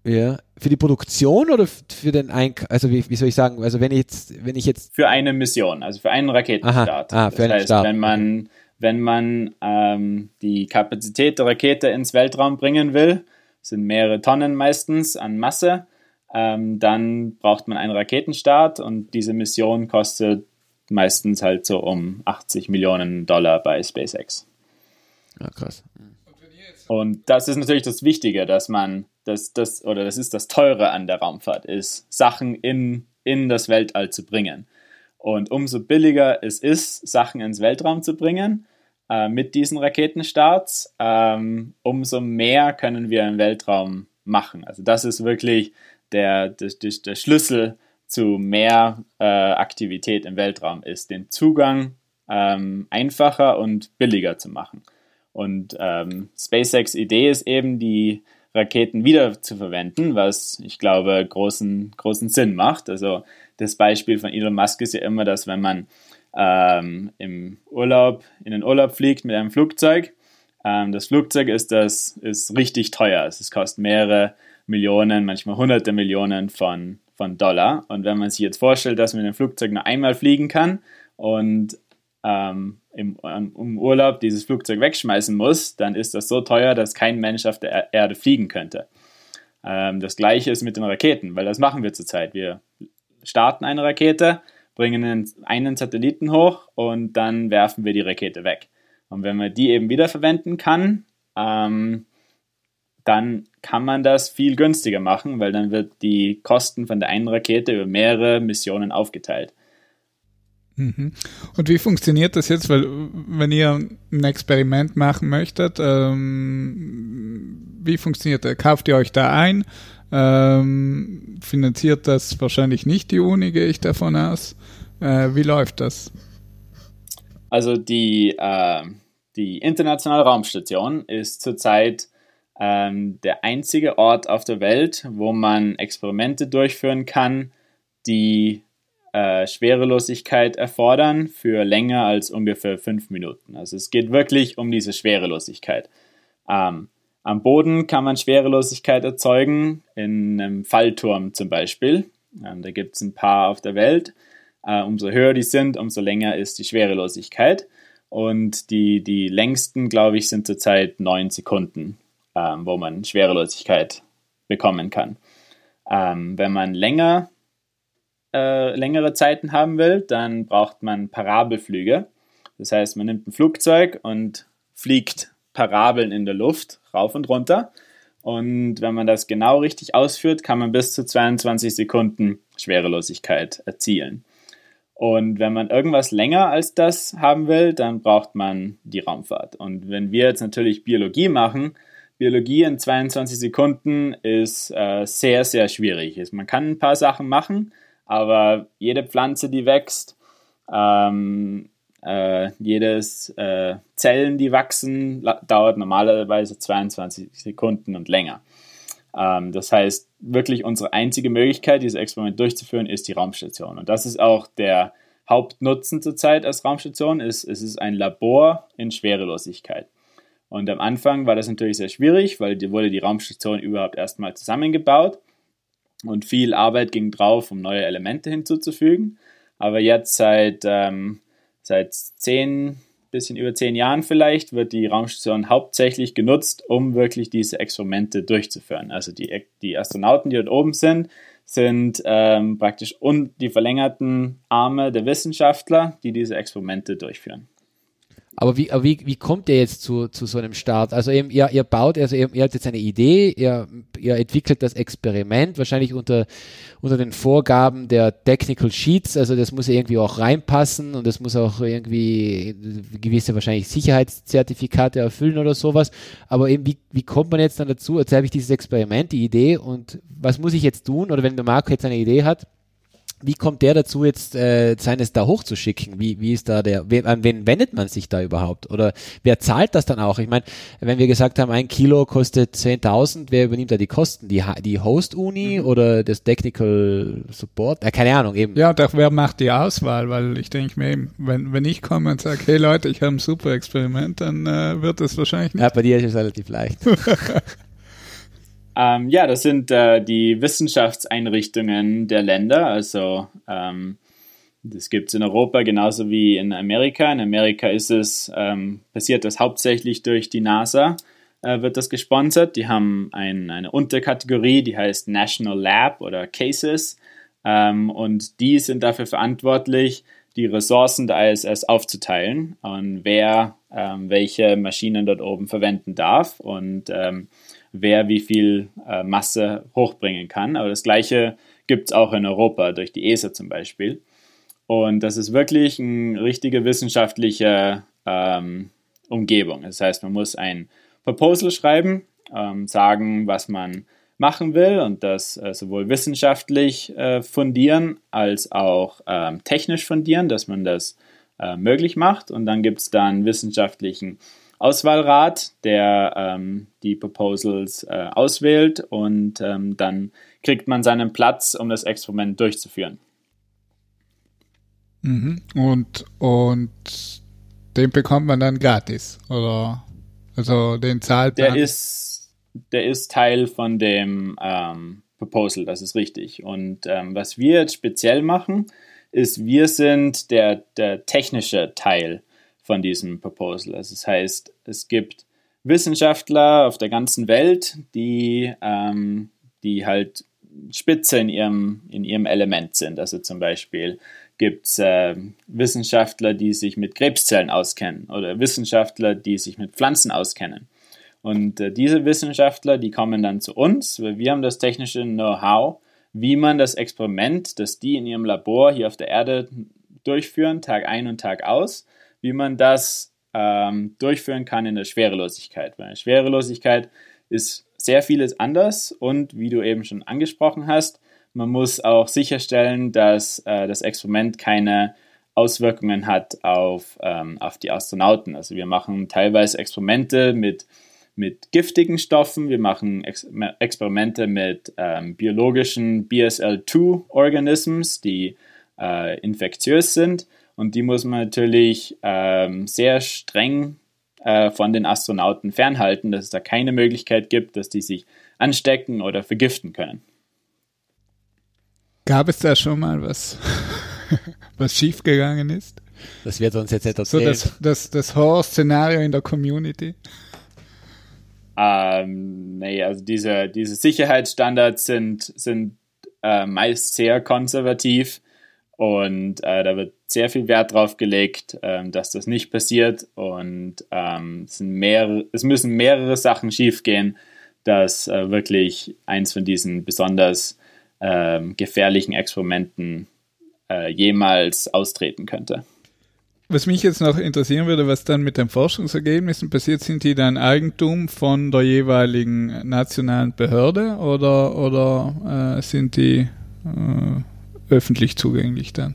ja, für die Produktion oder für den Einkauf? Also wie, wie soll ich sagen? Also wenn ich jetzt, wenn ich jetzt für eine Mission, also für einen Raketenstart. Aha, ah, für das einen heißt, Start. wenn man wenn man ähm, die Kapazität der Rakete ins Weltraum bringen will, sind mehrere Tonnen meistens an Masse, ähm, dann braucht man einen Raketenstart und diese Mission kostet meistens halt so um 80 Millionen Dollar bei SpaceX. Ja, krass. Und das ist natürlich das Wichtige, dass man, das, das, oder das ist das Teure an der Raumfahrt, ist, Sachen in, in das Weltall zu bringen. Und umso billiger es ist, Sachen ins Weltraum zu bringen, äh, mit diesen Raketenstarts, ähm, umso mehr können wir im Weltraum machen. Also das ist wirklich der, der, der Schlüssel zu mehr äh, Aktivität im Weltraum ist, den Zugang ähm, einfacher und billiger zu machen. Und ähm, SpaceX Idee ist eben, die Raketen wieder zu verwenden, was ich glaube großen, großen Sinn macht. Also das Beispiel von Elon Musk ist ja immer, dass wenn man ähm, im Urlaub, in den Urlaub fliegt mit einem Flugzeug, ähm, das Flugzeug ist das ist richtig teuer. Es kostet mehrere Millionen, manchmal hunderte Millionen von von Dollar. Und wenn man sich jetzt vorstellt, dass man mit dem Flugzeug nur einmal fliegen kann und ähm, im, im, Urlaub dieses Flugzeug wegschmeißen muss, dann ist das so teuer, dass kein Mensch auf der Erde fliegen könnte. Ähm, das gleiche ist mit den Raketen, weil das machen wir zurzeit. Wir starten eine Rakete, bringen einen Satelliten hoch und dann werfen wir die Rakete weg. Und wenn man die eben wiederverwenden kann, ähm, dann kann man das viel günstiger machen, weil dann wird die Kosten von der einen Rakete über mehrere Missionen aufgeteilt. Mhm. Und wie funktioniert das jetzt? Weil wenn ihr ein Experiment machen möchtet, ähm, wie funktioniert das? Kauft ihr euch da ein? Ähm, finanziert das wahrscheinlich nicht die Uni, gehe ich davon aus. Äh, wie läuft das? Also die, äh, die internationale Raumstation ist zurzeit ähm, der einzige Ort auf der Welt, wo man Experimente durchführen kann, die äh, Schwerelosigkeit erfordern für länger als ungefähr fünf Minuten. Also es geht wirklich um diese Schwerelosigkeit. Ähm, am Boden kann man Schwerelosigkeit erzeugen, in einem Fallturm zum Beispiel. Ähm, da gibt es ein paar auf der Welt. Äh, umso höher die sind, umso länger ist die Schwerelosigkeit. Und die, die längsten, glaube ich, sind zurzeit neun Sekunden ähm, wo man Schwerelosigkeit bekommen kann. Ähm, wenn man länger, äh, längere Zeiten haben will, dann braucht man Parabelflüge. Das heißt, man nimmt ein Flugzeug und fliegt Parabeln in der Luft rauf und runter. Und wenn man das genau richtig ausführt, kann man bis zu 22 Sekunden Schwerelosigkeit erzielen. Und wenn man irgendwas länger als das haben will, dann braucht man die Raumfahrt. Und wenn wir jetzt natürlich Biologie machen, Biologie in 22 Sekunden ist äh, sehr, sehr schwierig. Man kann ein paar Sachen machen, aber jede Pflanze, die wächst, ähm, äh, jedes äh, Zellen, die wachsen, dauert normalerweise 22 Sekunden und länger. Ähm, das heißt, wirklich unsere einzige Möglichkeit, dieses Experiment durchzuführen, ist die Raumstation. Und das ist auch der Hauptnutzen zurzeit als Raumstation. Ist, es ist ein Labor in Schwerelosigkeit. Und am Anfang war das natürlich sehr schwierig, weil die, wurde die Raumstation überhaupt erstmal zusammengebaut und viel Arbeit ging drauf, um neue Elemente hinzuzufügen. Aber jetzt seit, ähm, seit zehn, bisschen über zehn Jahren vielleicht, wird die Raumstation hauptsächlich genutzt, um wirklich diese Experimente durchzuführen. Also die, die Astronauten, die dort oben sind, sind ähm, praktisch un die verlängerten Arme der Wissenschaftler, die diese Experimente durchführen. Aber wie, wie, wie kommt ihr jetzt zu, zu so einem Start? Also eben, ihr, ihr baut, also ihr, ihr habt jetzt eine Idee, ihr, ihr entwickelt das Experiment, wahrscheinlich unter, unter den Vorgaben der Technical Sheets, also das muss irgendwie auch reinpassen und das muss auch irgendwie gewisse wahrscheinlich Sicherheitszertifikate erfüllen oder sowas. Aber eben, wie, wie kommt man jetzt dann dazu? Jetzt habe ich dieses Experiment, die Idee und was muss ich jetzt tun? Oder wenn der Marco jetzt eine Idee hat, wie kommt der dazu, jetzt äh, seines da hochzuschicken? Wie, wie ist da der, we, an wen wendet man sich da überhaupt? Oder wer zahlt das dann auch? Ich meine, wenn wir gesagt haben, ein Kilo kostet 10.000, wer übernimmt da die Kosten? Die, die Host-Uni mhm. oder das Technical Support? Äh, keine Ahnung, eben. Ja, doch wer macht die Auswahl? Weil ich denke mir eben, wenn, wenn ich komme und sage, hey Leute, ich habe ein super Experiment, dann äh, wird es wahrscheinlich nicht. Ja, bei dir ist es relativ leicht. <laughs> Ähm, ja, das sind äh, die Wissenschaftseinrichtungen der Länder. Also ähm, das gibt es in Europa genauso wie in Amerika. In Amerika ist es, ähm, passiert das hauptsächlich durch die NASA, äh, wird das gesponsert. Die haben ein, eine Unterkategorie, die heißt National Lab oder Cases. Ähm, und die sind dafür verantwortlich, die Ressourcen der ISS aufzuteilen und wer ähm, welche Maschinen dort oben verwenden darf. Und ähm, wer wie viel äh, Masse hochbringen kann. Aber das gleiche gibt es auch in Europa durch die ESA zum Beispiel. Und das ist wirklich eine richtige wissenschaftliche ähm, Umgebung. Das heißt, man muss ein Proposal schreiben, ähm, sagen, was man machen will und das äh, sowohl wissenschaftlich äh, fundieren als auch ähm, technisch fundieren, dass man das äh, möglich macht. Und dann gibt es dann wissenschaftlichen Auswahlrat, der ähm, die Proposals äh, auswählt und ähm, dann kriegt man seinen Platz, um das Experiment durchzuführen. Mhm. Und, und den bekommt man dann gratis, oder? Also den zahlt der Ist, der ist Teil von dem ähm, Proposal, das ist richtig. Und ähm, was wir jetzt speziell machen, ist, wir sind der, der technische Teil von diesem Proposal. Also das heißt, es gibt Wissenschaftler auf der ganzen Welt, die, ähm, die halt Spitze in ihrem, in ihrem Element sind. Also zum Beispiel gibt es äh, Wissenschaftler, die sich mit Krebszellen auskennen oder Wissenschaftler, die sich mit Pflanzen auskennen. Und äh, diese Wissenschaftler, die kommen dann zu uns, weil wir haben das technische Know-how, wie man das Experiment, das die in ihrem Labor hier auf der Erde durchführen, Tag ein und Tag aus, wie man das ähm, durchführen kann in der Schwerelosigkeit. Weil in der Schwerelosigkeit ist sehr vieles anders und wie du eben schon angesprochen hast, man muss auch sicherstellen, dass äh, das Experiment keine Auswirkungen hat auf, ähm, auf die Astronauten. Also wir machen teilweise Experimente mit, mit giftigen Stoffen, wir machen Ex Experimente mit ähm, biologischen BSL-2-Organisms, die äh, infektiös sind und die muss man natürlich ähm, sehr streng äh, von den Astronauten fernhalten, dass es da keine Möglichkeit gibt, dass die sich anstecken oder vergiften können. Gab es da schon mal was, <laughs> was schiefgegangen ist? Das wird uns jetzt etwas So das, das, das Horror-Szenario in der Community? Ähm, nee, also diese, diese Sicherheitsstandards sind, sind äh, meist sehr konservativ und äh, da wird sehr viel Wert drauf gelegt, ähm, dass das nicht passiert. Und ähm, es, mehrere, es müssen mehrere Sachen schiefgehen, dass äh, wirklich eins von diesen besonders ähm, gefährlichen Experimenten äh, jemals austreten könnte. was mich jetzt noch interessieren würde, was dann mit den Forschungsergebnissen passiert, sind die dann Eigentum von der jeweiligen nationalen Behörde oder, oder äh, sind die äh, öffentlich zugänglich dann?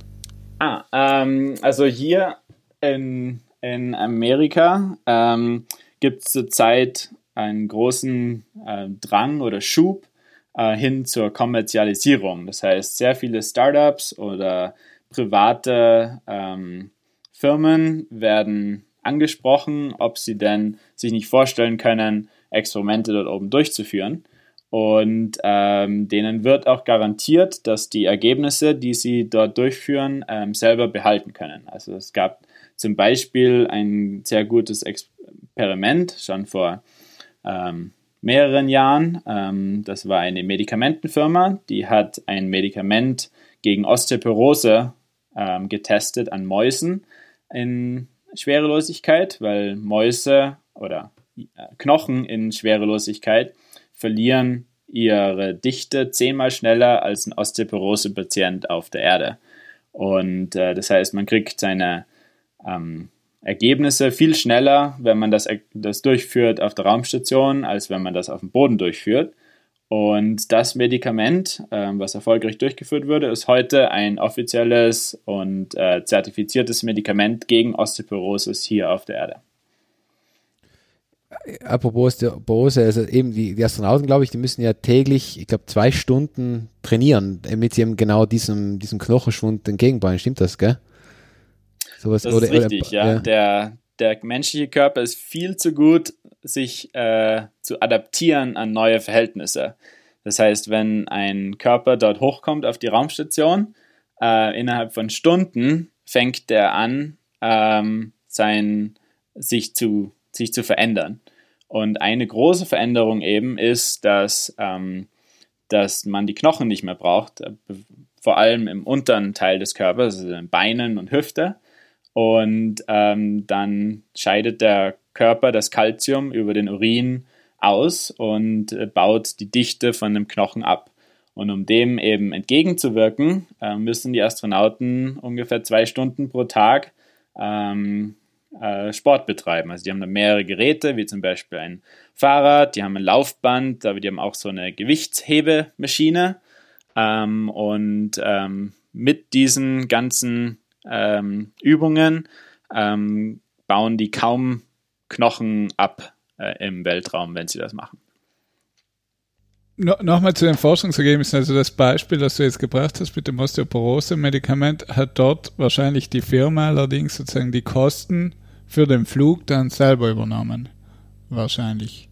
Ah, ähm, also hier in, in Amerika ähm, gibt es zurzeit einen großen äh, Drang oder Schub äh, hin zur Kommerzialisierung. Das heißt, sehr viele Startups oder private ähm, Firmen werden angesprochen, ob sie denn sich nicht vorstellen können, Experimente dort oben durchzuführen. Und ähm, denen wird auch garantiert, dass die Ergebnisse, die sie dort durchführen, ähm, selber behalten können. Also es gab zum Beispiel ein sehr gutes Experiment schon vor ähm, mehreren Jahren. Ähm, das war eine Medikamentenfirma, die hat ein Medikament gegen Osteoporose ähm, getestet an Mäusen in Schwerelosigkeit, weil Mäuse oder äh, Knochen in Schwerelosigkeit verlieren ihre Dichte zehnmal schneller als ein Osteoporose-Patient auf der Erde. Und äh, das heißt, man kriegt seine ähm, Ergebnisse viel schneller, wenn man das, das durchführt auf der Raumstation, als wenn man das auf dem Boden durchführt. Und das Medikament, äh, was erfolgreich durchgeführt wurde, ist heute ein offizielles und äh, zertifiziertes Medikament gegen Osteoporosis hier auf der Erde. Apropos Osteoporose, also eben die, die Astronauten, glaube ich, die müssen ja täglich, ich glaube, zwei Stunden trainieren, damit sie eben genau diesem, diesem Knochenschwund entgegenbauen. Stimmt das, gell? Sowas, das ist richtig, oder, ja. ja. Der, der menschliche Körper ist viel zu gut, sich äh, zu adaptieren an neue Verhältnisse. Das heißt, wenn ein Körper dort hochkommt auf die Raumstation, äh, innerhalb von Stunden fängt der an, ähm, sein, sich, zu, sich zu verändern. Und eine große Veränderung eben ist, dass, ähm, dass man die Knochen nicht mehr braucht, äh, vor allem im unteren Teil des Körpers, also in Beinen und Hüfte. Und ähm, dann scheidet der Körper das Kalzium über den Urin aus und äh, baut die Dichte von dem Knochen ab. Und um dem eben entgegenzuwirken, äh, müssen die Astronauten ungefähr zwei Stunden pro Tag ähm, äh, Sport betreiben. Also die haben da mehrere Geräte, wie zum Beispiel ein Fahrrad, die haben ein Laufband, aber die haben auch so eine Gewichtshebemaschine. Ähm, und ähm, mit diesen ganzen ähm, Übungen ähm, bauen die kaum Knochen ab äh, im Weltraum, wenn sie das machen. No, Nochmal zu den Forschungsergebnissen. Also das Beispiel, das du jetzt gebracht hast mit dem Osteoporose-Medikament, hat dort wahrscheinlich die Firma allerdings sozusagen die Kosten für den Flug dann selber übernommen. Wahrscheinlich.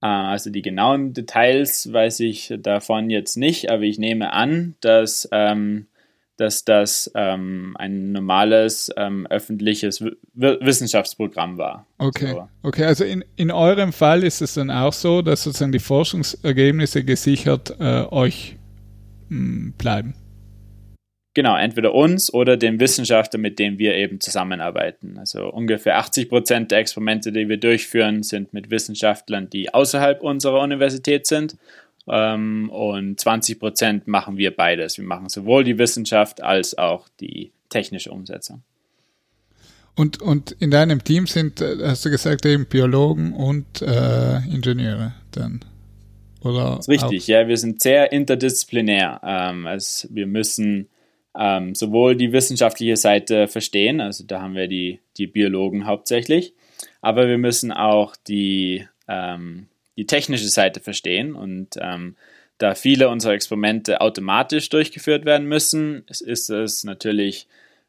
Ah, also die genauen Details weiß ich davon jetzt nicht, aber ich nehme an, dass ähm, dass das ähm, ein normales ähm, öffentliches w Wissenschaftsprogramm war. Okay, so. okay. Also in, in eurem Fall ist es dann auch so, dass sozusagen die Forschungsergebnisse gesichert äh, euch mh, hm, bleiben. Genau, entweder uns oder dem Wissenschaftler, mit dem wir eben zusammenarbeiten. Also ungefähr 80 Prozent der Experimente, die wir durchführen, sind mit Wissenschaftlern, die außerhalb unserer Universität sind ähm, und 20 Prozent machen wir beides. Wir machen sowohl die Wissenschaft als auch die technische Umsetzung. Und, und in deinem Team sind, äh, hast du gesagt, eben Biologen und äh, Ingenieure dann? Oder das ist richtig, auch? ja, wir sind sehr interdisziplinär. Ähm, also wir müssen ähm, sowohl die wissenschaftliche Seite verstehen, also da haben wir die, die Biologen hauptsächlich, aber wir müssen auch die ähm, die technische Seite verstehen und ähm, da viele unserer Experimente automatisch durchgeführt werden müssen, ist es natürlich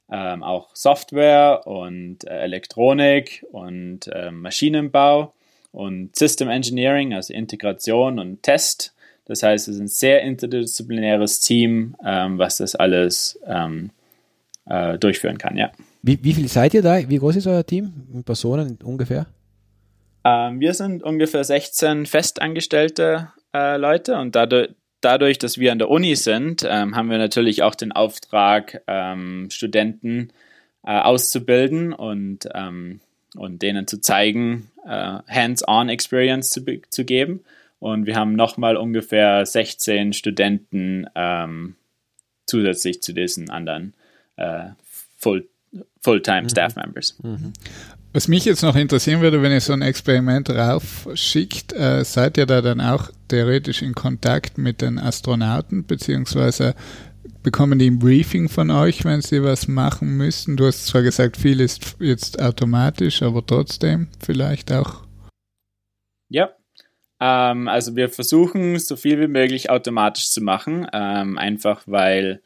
ähm, auch Software und äh, Elektronik und äh, Maschinenbau und System Engineering, also Integration und Test. Das heißt, es ist ein sehr interdisziplinäres Team, ähm, was das alles ähm, äh, durchführen kann, ja. Wie, wie viel seid ihr da? Wie groß ist euer Team? Personen ungefähr? Ähm, wir sind ungefähr 16 festangestellte äh, Leute und dadurch, dadurch, dass wir an der Uni sind, ähm, haben wir natürlich auch den Auftrag, ähm, Studenten äh, auszubilden und, ähm, und denen zu zeigen, äh, Hands-on Experience zu, zu geben. Und wir haben nochmal ungefähr 16 Studenten ähm, zusätzlich zu diesen anderen äh, Full, full-time mhm. staff members. Mhm. Was mich jetzt noch interessieren würde, wenn ihr so ein Experiment raufschickt, äh, seid ihr da dann auch theoretisch in Kontakt mit den Astronauten, beziehungsweise bekommen die ein Briefing von euch, wenn sie was machen müssen? Du hast zwar gesagt, viel ist jetzt automatisch, aber trotzdem vielleicht auch. Ja, ähm, also wir versuchen so viel wie möglich automatisch zu machen, ähm, einfach weil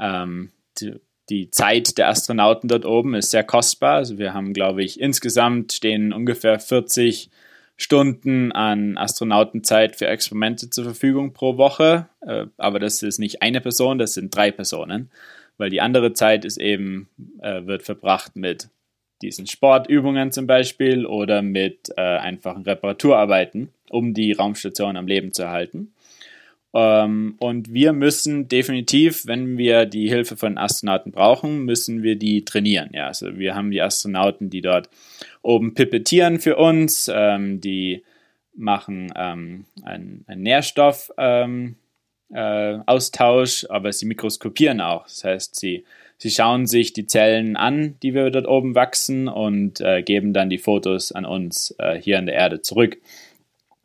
ähm, die, die, Zeit der Astronauten dort oben ist sehr kostbar. Also wir haben, glaube ich, insgesamt stehen ungefähr 40 Stunden an Astronautenzeit für Experimente zur Verfügung pro Woche. Äh, aber das ist nicht eine Person, das sind drei Personen, weil die andere Zeit ist eben, äh, wird verbracht mit diesen Sportübungen zum Beispiel oder mit äh, einfachen Reparaturarbeiten, um die Raumstation am Leben zu erhalten. Ähm, und wir müssen definitiv, wenn wir die Hilfe von Astronauten brauchen, müssen wir die trainieren. Ja, also wir haben die Astronauten, die dort oben pipettieren für uns, ähm, die machen ähm, einen, einen Nährstoff ähm, äh, aber sie mikroskopieren auch. Das heißt, sie, sie schauen sich die Zellen an, die wir dort oben wachsen und äh, geben dann die Fotos an uns äh, hier an der Erde zurück.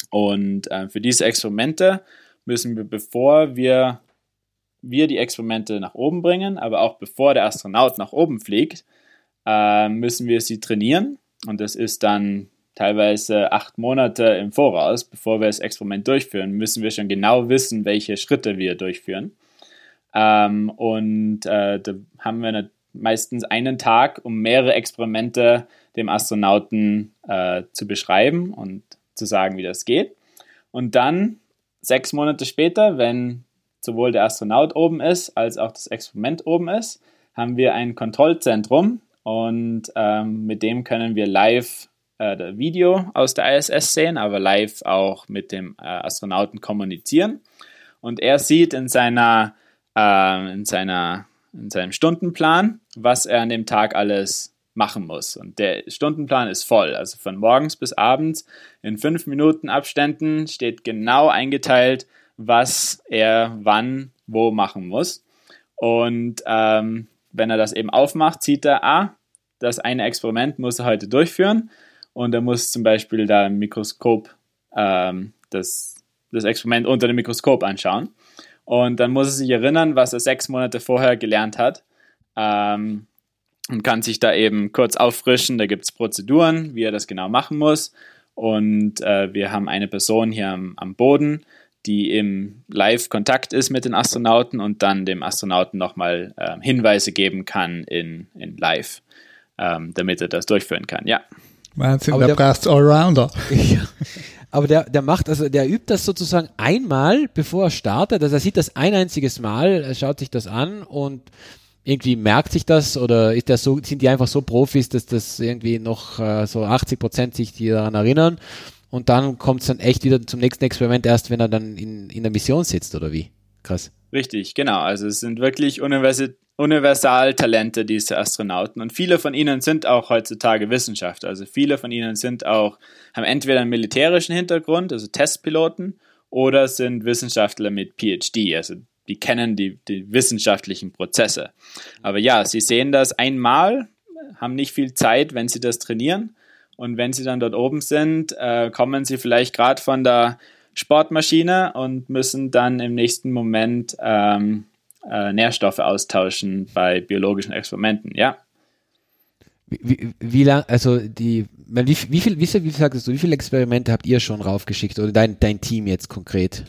Und äh, für diese Experimente müssen wir, bevor wir, wir die Experimente nach oben bringen, aber auch bevor der Astronaut nach oben fliegt, äh, müssen wir sie trainieren. Und das ist dann teilweise acht Monate im Voraus, bevor wir das Experiment durchführen, müssen wir schon genau wissen, welche Schritte wir durchführen. Ähm, und äh, da haben wir meistens einen Tag, um mehrere Experimente dem Astronauten äh, zu beschreiben und zu sagen, wie das geht. Und dann sechs Monate später, wenn sowohl der Astronaut oben ist, als auch das Experiment oben ist, haben wir ein Kontrollzentrum und ähm, mit dem können wir live äh, Video aus der ISS sehen, aber live auch mit dem äh, Astronauten kommunizieren. Und er sieht in seiner, äh, in seiner, in seinem Stundenplan, was er an dem Tag alles machen muss. Und der Stundenplan ist voll. Also von morgens bis abends in fünf Minuten Abständen steht genau eingeteilt, was er wann wo machen muss. Und ähm, wenn er das eben aufmacht, sieht er, ah, das eine Experiment muss er heute durchführen und er muss zum Beispiel da im Mikroskop ähm, das, das Experiment unter dem Mikroskop anschauen. Und dann muss er sich erinnern, was er sechs Monate vorher gelernt hat. Ähm, und kann sich da eben kurz auffrischen. Da gibt es Prozeduren, wie er das genau machen muss. Und äh, wir haben eine Person hier am, am Boden, die im Live-Kontakt ist mit den Astronauten und dann dem Astronauten nochmal äh, Hinweise geben kann in, in Live, ähm, damit er das durchführen kann. Ja. Wahnsinn, aber da brauchst Allrounder. Ja. Aber der, der macht, also der übt das sozusagen einmal, bevor er startet. Also er sieht das ein einziges Mal, er schaut sich das an und irgendwie merkt sich das oder ist das so, sind die einfach so Profis, dass das irgendwie noch äh, so 80 Prozent sich die daran erinnern und dann kommt es dann echt wieder zum nächsten Experiment erst, wenn er dann in, in der Mission sitzt oder wie? Krass. Richtig, genau. Also es sind wirklich Universi Universaltalente, diese Astronauten. Und viele von ihnen sind auch heutzutage Wissenschaftler. Also viele von ihnen sind auch, haben entweder einen militärischen Hintergrund, also Testpiloten, oder sind Wissenschaftler mit PhD, also die kennen die, die wissenschaftlichen Prozesse. Aber ja, sie sehen das einmal, haben nicht viel Zeit, wenn sie das trainieren. Und wenn sie dann dort oben sind, äh, kommen sie vielleicht gerade von der Sportmaschine und müssen dann im nächsten Moment ähm, äh, Nährstoffe austauschen bei biologischen Experimenten, ja. Wie, wie, wie lang, also die, wie, wie viel, wie, wie sagst du, wie viele Experimente habt ihr schon raufgeschickt oder dein, dein Team jetzt konkret?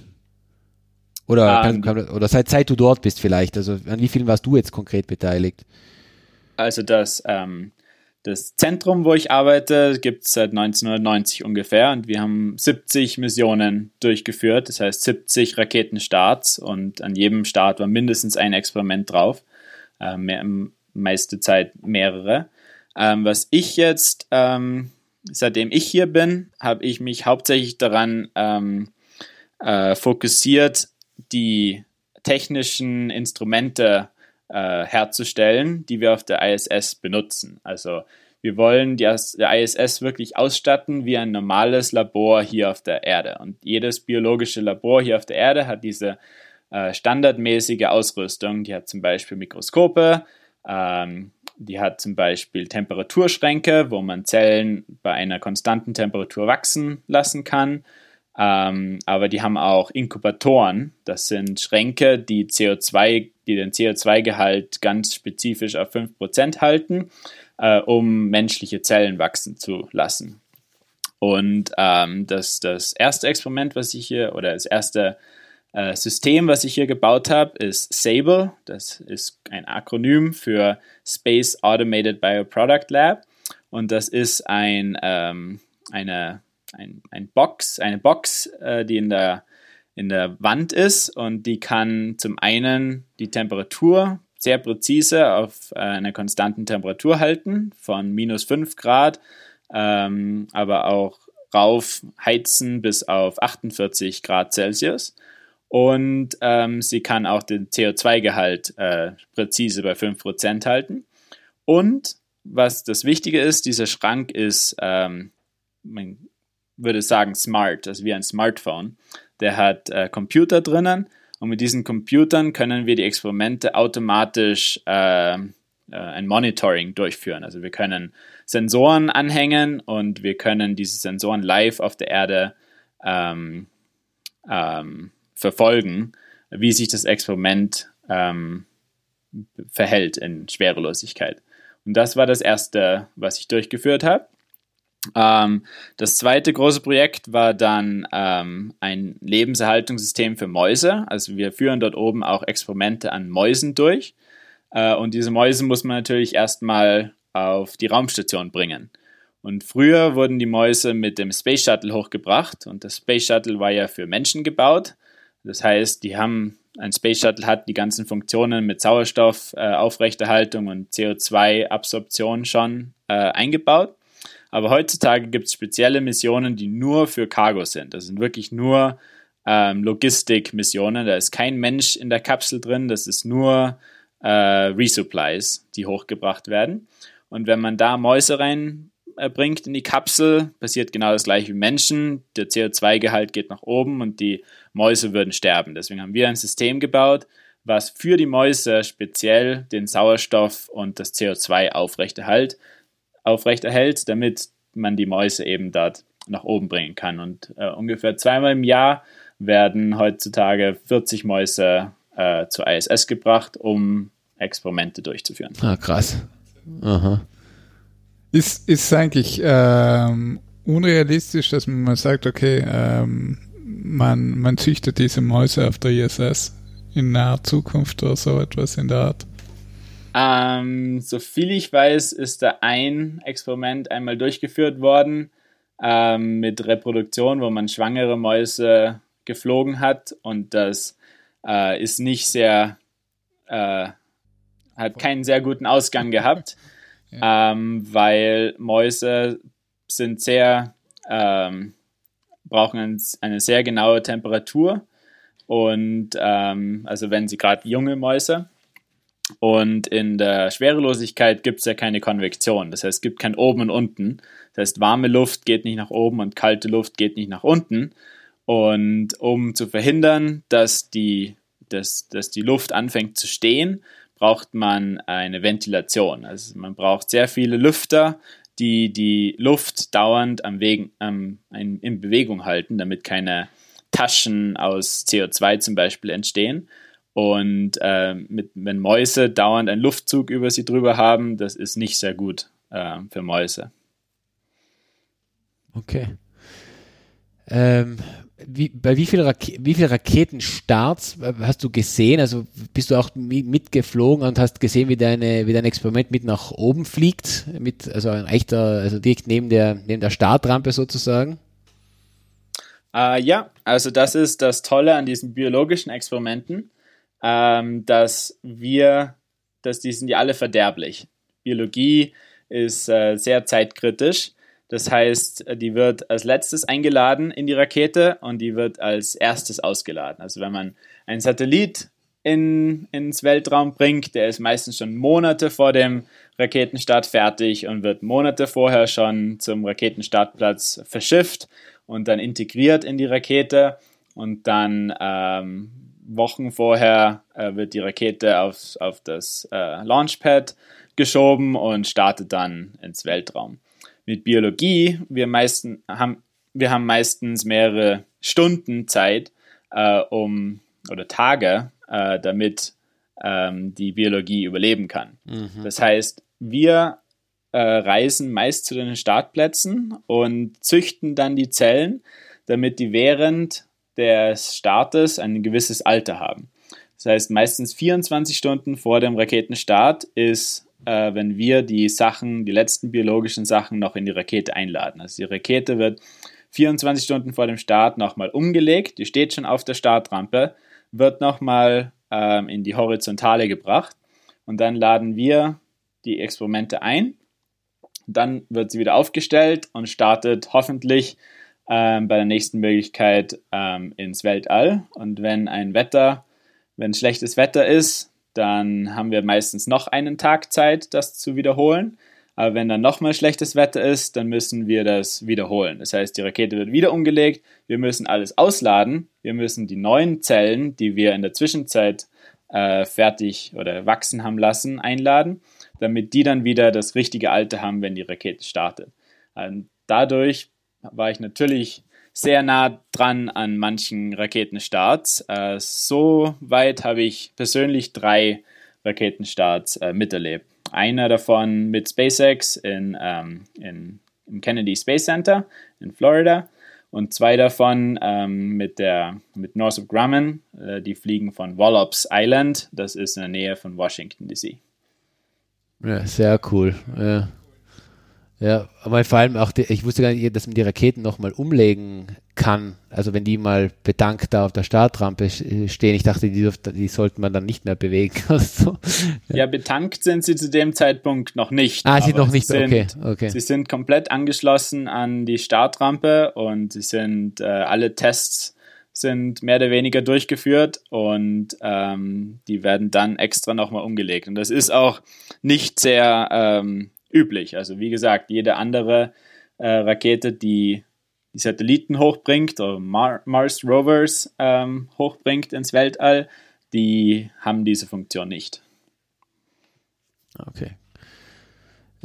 Oder, um, ähm, kann, oder seit, seit du dort bist vielleicht, also an wie vielen warst du jetzt konkret beteiligt? Also das, ähm, das Zentrum, wo ich arbeite, gibt es seit 1990 ungefähr. Und wir haben 70 Missionen durchgeführt, das heißt 70 Raketenstarts. Und an jedem Start war mindestens ein Experiment drauf, äh, mehr, meiste Zeit mehrere. Ähm, was ich jetzt, ähm, seitdem ich hier bin, habe ich mich hauptsächlich daran ähm, äh, fokussiert, die technischen Instrumente äh, herzustellen, die wir auf der ISS benutzen. Also wir wollen die, ISS wirklich ausstatten wie ein normales Labor hier auf der Erde. Und jedes biologische Labor hier auf der Erde hat diese äh, standardmäßige Ausrüstung. Die hat zum Beispiel Mikroskope ähm, die hat zum Beispiel Temperaturschränke, wo man Zellen bei einer konstanten Temperatur wachsen lassen kann. Ähm, aber die haben auch Inkubatoren. Das sind Schränke, die CO2, die den CO2-Gehalt ganz spezifisch auf 5% halten, äh, um menschliche Zellen wachsen zu lassen. Und ähm, das, das erste Experiment, was ich hier, oder das erste äh, System, was ich hier gebaut habe, ist SABLE. Das ist ein Akronym für Space Automated Bioproduct Lab. Und das ist ein, ähm, eine, ein, ein Box, eine Box, äh, die in der, in der Wand ist und die kann zum einen die Temperatur sehr präzise auf äh, einer konstanten Temperatur halten, von minus 5 Grad, ähm, aber auch rauf heizen bis auf 48 Grad Celsius und ähm, sie kann auch den CO2-Gehalt äh, präzise bei 5% halten. Und was das Wichtige ist, dieser Schrank ist, ähm, man würde sagen, smart, also wie ein Smartphone. Der hat äh, Computer drinnen und mit diesen Computern können wir die Experimente automatisch äh, äh, ein Monitoring durchführen. Also wir können Sensoren anhängen und wir können diese Sensoren live auf der Erde ähm, ähm, verfolgen, wie sich das Experiment ähm, verhält in Schwerelosigkeit. Und das war das erste, was ich durchgeführt habe. Ähm, das zweite große Projekt war dann ähm, ein Lebenserhaltungssystem für Mäuse. Also wir führen dort oben auch Experimente an Mäusen durch. Äh, und diese Mäuse muss man natürlich erstmal auf die Raumstation bringen. Und früher wurden die Mäuse mit dem Space Shuttle hochgebracht und das Space Shuttle war ja für Menschen gebaut. Das heißt, die haben, ein Space Shuttle hat die ganzen Funktionen mit Sauerstoff, äh, Aufrechterhaltung und CO2-Absorption schon äh, eingebaut. Aber heutzutage gibt es spezielle Missionen, die nur für Cargo sind. Das sind wirklich nur ähm, Logistikmissionen. Da ist kein Mensch in der Kapsel drin. Das ist nur äh, Resupplies, die hochgebracht werden. Und wenn man da Mäuse rein bringt in die Kapsel, passiert genau das gleiche wie Menschen. Der CO2-Gehalt geht nach oben und die Mäuse würden sterben. Deswegen haben wir ein System gebaut, was für die Mäuse speziell den Sauerstoff und das CO2 aufrechterhält, aufrechterhält damit man die Mäuse eben dort nach oben bringen kann. Und äh, ungefähr zweimal im Jahr werden heutzutage 40 Mäuse äh, zur ISS gebracht, um Experimente durchzuführen. Ah, krass. Aha. Ist, ist eigentlich ähm, unrealistisch, dass man mal sagt, okay, ähm, man, man züchtet diese Mäuse auf der ISS in naher Zukunft oder so etwas in der Art? Ähm, so viel ich weiß, ist da ein Experiment einmal durchgeführt worden ähm, mit Reproduktion, wo man schwangere Mäuse geflogen hat und das äh, ist nicht sehr, äh, hat keinen sehr guten Ausgang gehabt <laughs> ähm, weil Mäuse sind sehr, ähm, brauchen eine sehr genaue Temperatur und ähm, also wenn sie gerade junge Mäuse und in der Schwerelosigkeit gibt es ja keine Konvektion, das heißt es gibt kein oben und unten, das heißt warme Luft geht nicht nach oben und kalte Luft geht nicht nach unten und um zu verhindern, dass die, dass, dass die Luft anfängt zu stehen, braucht man eine Ventilation. Also man braucht sehr viele Lüfter, die die Luft dauernd am Wegen, ähm, in Bewegung halten, damit keine Taschen aus CO2 zum Beispiel entstehen. Und äh, mit, wenn Mäuse dauernd einen Luftzug über sie drüber haben, das ist nicht sehr gut äh, für Mäuse. Okay. Ähm, wie, bei wie vielen Rake wie viel Raketenstarts äh, hast du gesehen? Also bist du auch mitgeflogen und hast gesehen, wie, deine, wie dein Experiment mit nach oben fliegt? Mit, also ein echter, also direkt neben der, neben der Startrampe sozusagen? Uh, ja, also das ist das Tolle an diesen biologischen Experimenten, ähm, dass wir, dass die sind ja alle verderblich. Biologie ist äh, sehr zeitkritisch das heißt, die wird als letztes eingeladen in die Rakete und die wird als erstes ausgeladen. Also wenn man einen Satellit in, ins Weltraum bringt, der ist meistens schon Monate vor dem Raketenstart fertig und wird Monate vorher schon zum Raketenstartplatz verschifft und dann integriert in die Rakete und dann ähm, Wochen vorher äh, wird die Rakete auf, auf das äh, Launchpad geschoben und startet dann ins Weltraum. Mit Biologie, wir, meisten, haben, wir haben meistens mehrere Stunden Zeit, äh, um oder Tage, äh, damit ähm, die Biologie überleben kann. Mhm. Das heißt, wir äh, reisen meist zu den Startplätzen und züchten dann die Zellen, damit die während des Startes ein gewisses Alter haben. Das heißt, meistens 24 Stunden vor dem Raketenstart ist, äh, wenn wir die Sachen, die letzten biologischen Sachen noch in die Rakete einladen. Also die Rakete wird 24 Stunden vor dem Start nochmal umgelegt, die steht schon auf der Startrampe, wird nochmal ähm, in die Horizontale gebracht und dann laden wir die Experimente ein. Dann wird sie wieder aufgestellt und startet hoffentlich ähm, bei der nächsten Möglichkeit ähm, ins Weltall. Und wenn ein Wetter, wenn schlechtes Wetter ist, dann haben wir meistens noch einen Tag Zeit, das zu wiederholen. Aber wenn dann nochmal schlechtes Wetter ist, dann müssen wir das wiederholen. Das heißt, die Rakete wird wieder umgelegt, wir müssen alles ausladen, wir müssen die neuen Zellen, die wir in der Zwischenzeit äh, fertig oder wachsen haben lassen, einladen, damit die dann wieder das richtige Alter haben, wenn die Rakete startet. Und dadurch war ich natürlich sehr nah dran an manchen Raketenstarts. Äh, so weit habe ich persönlich drei Raketenstarts äh, miterlebt. Einer davon mit SpaceX in, ähm, in, im Kennedy Space Center in Florida und zwei davon ähm, mit, der, mit Northrop Grumman. Äh, die fliegen von Wallops Island, das ist in der Nähe von Washington DC. Ja, sehr cool. Ja. Ja, aber vor allem auch, die, ich wusste gar nicht, dass man die Raketen nochmal umlegen kann. Also wenn die mal bedankt da auf der Startrampe stehen, ich dachte, die, die sollte man dann nicht mehr bewegen. <laughs> so. ja. ja, betankt sind sie zu dem Zeitpunkt noch nicht. Ah, sie noch nicht, sind, okay, okay. Sie sind komplett angeschlossen an die Startrampe und sie sind, äh, alle Tests sind mehr oder weniger durchgeführt und ähm, die werden dann extra nochmal umgelegt. Und das ist auch nicht sehr... Ähm, üblich. Also wie gesagt, jede andere äh, Rakete, die die Satelliten hochbringt oder Mar Mars Rovers ähm, hochbringt ins Weltall, die haben diese Funktion nicht. Okay.